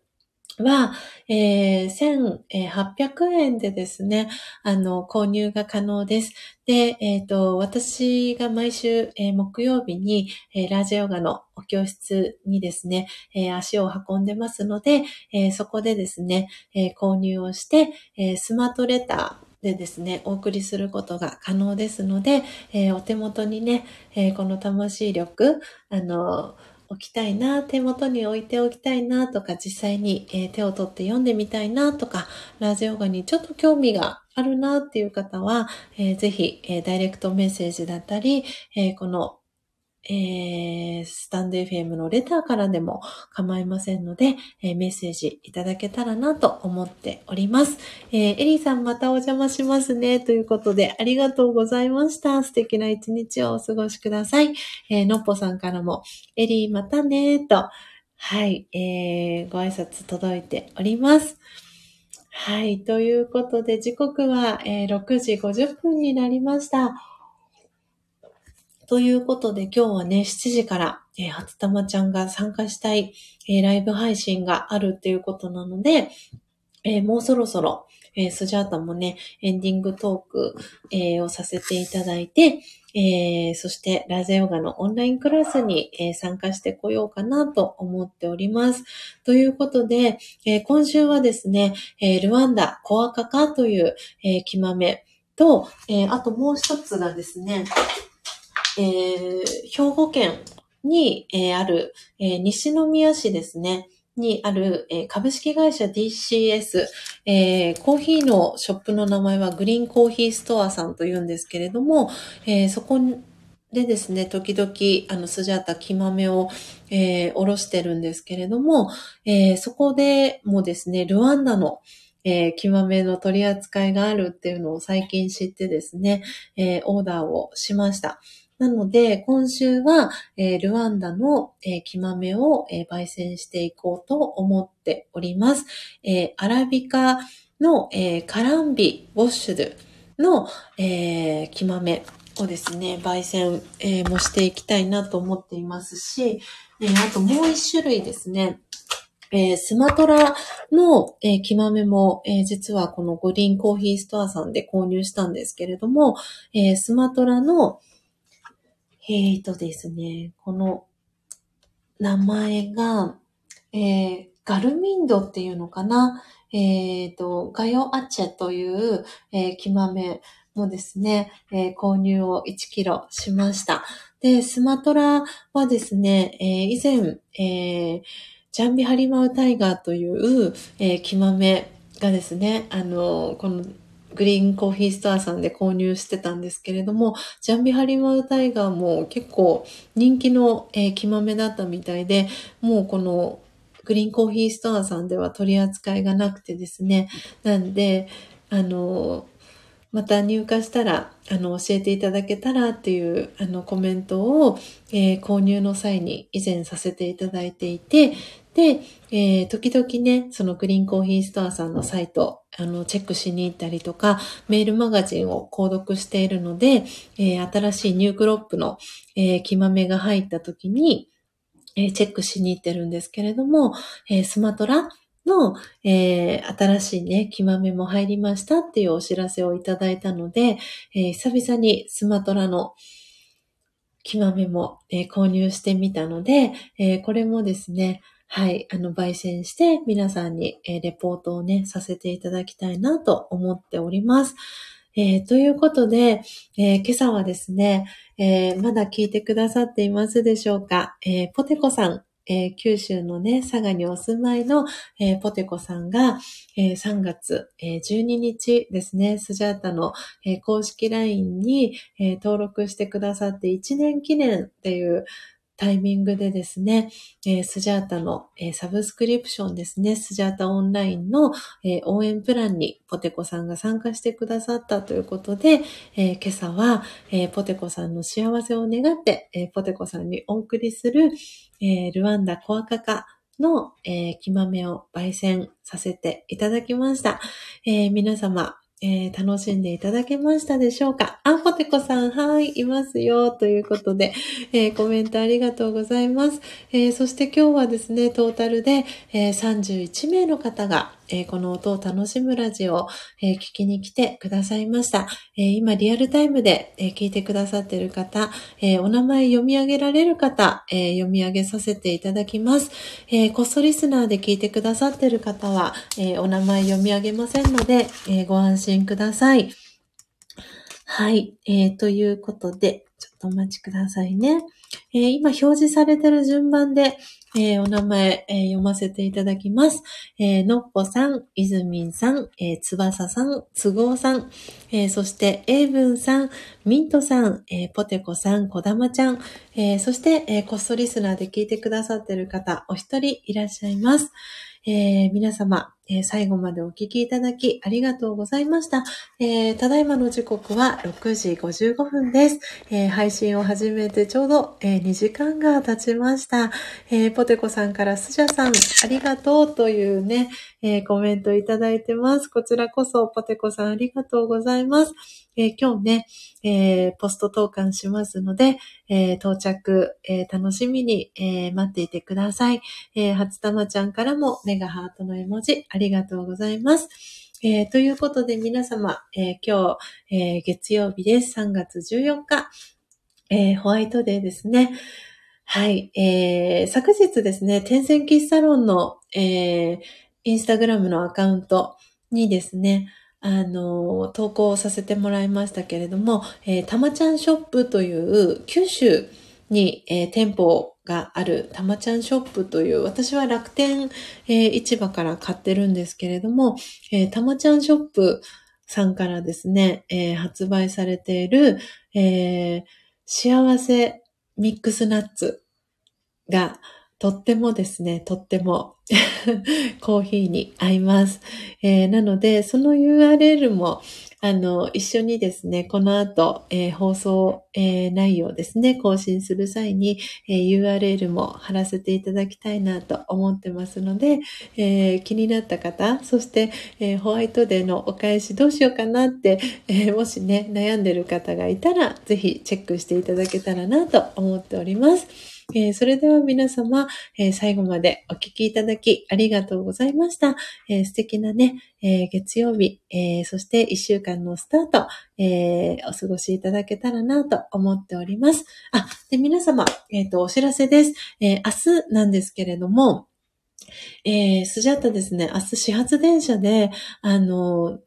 は、えー、1800円でですね、あの、購入が可能です。で、えっ、と、私が毎週、えー木曜日に、えーラージャヨガのお教室にですね、え足を運んでますので、えそこでですね、え購入をして、えスマートレター、でですね、お送りすることが可能ですので、えお手元にね、えこの魂力、あの、おきたいな、手元に置いておきたいなとか、実際に、え手を取って読んでみたいなとか、ラジオガにちょっと興味があるなっていう方は、えーぜひ、えダイレクトメッセージだったり、えこの、えースタンド FM のレターからでも構いませんので、えーメッセージいただけたらなと思っております。えーエリーさんまたお邪魔しますね。ということで、ありがとうございました。素敵な一日をお過ごしください。えーのっぽさんからも、エリーまたねと、はい、えーご挨拶届いております。はい。ということで、時刻は、えー6時50分になりました。ということで、今日はね、7時から、えー初玉ちゃんが参加したい、えーライブ配信があるっていうことなので、えーもうそろそろ、えースジャータもね、エンディングトーク、えーをさせていただいて、えーそして、ラゼヨガのオンラインクラスに、えー参加してこようかなと思っております。ということで、えー今週はですね、えルワンダコアカカという、えー、木豆と、えあともう一つがですね、えー兵庫県に、えーある、えー西宮市ですね、にある、えー株式会社 DCS、えーコーヒーのショップの名前はグリーンコーヒーストアさんと言うんですけれども、えーそこでですね、時々、あの、スジャータ木豆を、えーおろしてるんですけれども、えーそこでもですね、ルワンダの、えー、木豆の取り扱いがあるっていうのを最近知ってですね、えーオーダーをしました。なので、今週は、えールワンダの、えー木豆を、えー焙煎していこうと思っております。えーアラビカの、えーカランビ・ウォッシュドの、えー木豆をですね、焙煎、えーもしていきたいなと思っていますし、えーあともう一種類ですね、えースマトラの、えー木豆も、えー実はこのグリーンコーヒーストアさんで購入したんですけれども、えースマトラの、えーとですね、この名前が、えーガルミンドっていうのかな？えっ、と、ガヨアチェという、えー木豆もですね、えー購入を1キロしました。で、スマトラはですね、えー以前、えージャンビハリマウタイガーという、えー木豆がですね、あの、このグリーンコーヒーストアさんで購入してたんですけれども、ジャンビハリマウタイガーも結構人気の、えー、木豆だったみたいで、もうこのグリーンコーヒーストアさんでは取り扱いがなくてですね、なんで、あの、また入荷したら、あの、教えていただけたらっていう、あの、コメントを、えー、購入の際に以前させていただいていて、で、えー、時々ね、そのグリーンコーヒーストアさんのサイト、あの、チェックしに行ったりとか、メールマガジンを購読しているので、えー、新しいニュークロップの、えー、木豆が入った時に、えチェックしに行ってるんですけれども、えスマトラの、えー、新しいね、木豆も入りましたっていうお知らせをいただいたので、えー、久々にスマトラの木豆も、えー、購入してみたので、えこれもですね、はい、あの、焙煎して皆さんに、えレポートをね、させていただきたいなと思っております。えということで、え今朝はですね、えまだ聞いてくださっていますでしょうか、えポテコさん、え、九州のね、佐賀にお住まいの、え、ポテコさんが、え、3月、え12日ですね、スジャータの、え公式 LINE に、え登録してくださって1年記念っていうタイミングでですね、えー、スジャータの、えー、サブスクリプションですね、スジャータオンラインの、えー、応援プランにポテコさんが参加してくださったということで、今朝は、ポテコさんの幸せを願って、ポテコさんにお送りする、ルワンダコアカカの、え木豆を焙煎させていただきました。皆様、えー、楽しんでいただけましたでしょうか？あ、ポテコさん、はい、いますよ。ということで、えー、コメントありがとうございます。えー、そして今日はですね、トータルで、え31名の方が、えこの音を楽しむラジオを、え聞きに来てくださいました。え今リアルタイムで、え聞いてくださっている方、えお名前読み上げられる方、え読み上げさせていただきます。えこっそリスナーで聞いてくださっている方は、えお名前読み上げませんので、えご安心ください。はい、えー、ということで、ちょっとお待ちくださいね。えー、今表示されている順番で、えー、お名前、えー、読ませていただきます。えー、のっぽさん、いずみんさん、えー、つばささん、つごうさん、えー、そして、えいぶんさん、ミントさん、えー、ポテコさん、こだまちゃん、えー、そして、えー、こっそリスナーで聞いてくださってる方、お一人いらっしゃいます。えー、皆様、えー、最後までお聞きいただきありがとうございました。えー、ただいまの時刻は6時55分です。え配信を始めてちょうど、え2時間が経ちました。えポテコさんからスジャさん、ありがとうというね、えコメントいただいてます。こちらこそポテコさんありがとうございます。え、今日ね、え、ポスト投函しますので、え、到着、え楽しみに、え待っていてください。え、初玉ちゃんからもメガハートの絵文字ありがとうございます。えー、ということで皆様、え今日、え月曜日です。3月14日、えホワイトデーですね。はい。えー、昨日ですね、天線キッサロンの、えー、インスタグラムのアカウントにですね、あの、投稿させてもらいましたけれども、えー、たまちゃんショップという九州に、えー、店舗をがあるたまちゃんショップという、私は楽天、えー、市場から買ってるんですけれども、えー、たまちゃんショップさんからですね、えー、発売されている、えー、幸せミックスナッツが、とってもですね、とっても コーヒーに合います。えー、なので、その URL も、あの、一緒にですね、この後、えー、放送、えー、内容ですね、更新する際に、えー、URL も貼らせていただきたいなと思ってますので、え気になった方、そして、えホワイトデーのお返しどうしようかなって、えもしね、悩んでる方がいたら、ぜひチェックしていただけたらなと思っております。えー、それでは皆様、えー、最後までお聞きいただきありがとうございました。えー、素敵なね、え月曜日、えそして一週間のスタート、えお過ごしいただけたらなと思っております。あ、で、皆様、えっ、と、お知らせです。え明日なんですけれども、えー、スジャッタですね、明日始発電車で、あの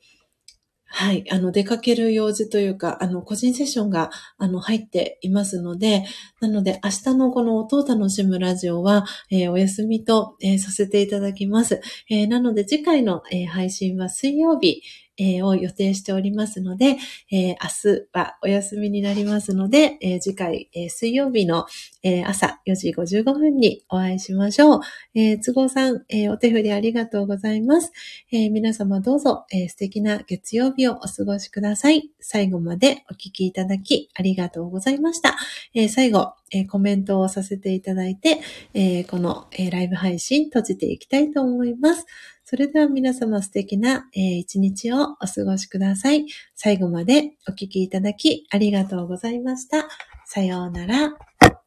はい。あの、出かける用事というか、あの、個人セッションが、あの、入っていますので、なので、明日のこの音を楽しむラジオは、えー、お休みと、えー、させていただきます。えー、なので、次回の、え配信は水曜日、えー、を予定しておりますので、えー、明日はお休みになりますので、えー、次回、え水曜日の、え朝4時55分にお会いしましょう。え都合さん、えお手振りありがとうございます。え皆様どうぞ、え素敵な月曜日をお過ごしください。最後までお聞きいただきありがとうございました。え最後、えコメントをさせていただいて、えこの、えライブ配信閉じていきたいと思います。それでは皆様素敵な、え一日をお過ごしください。最後までお聴きいただきありがとうございました。さようなら。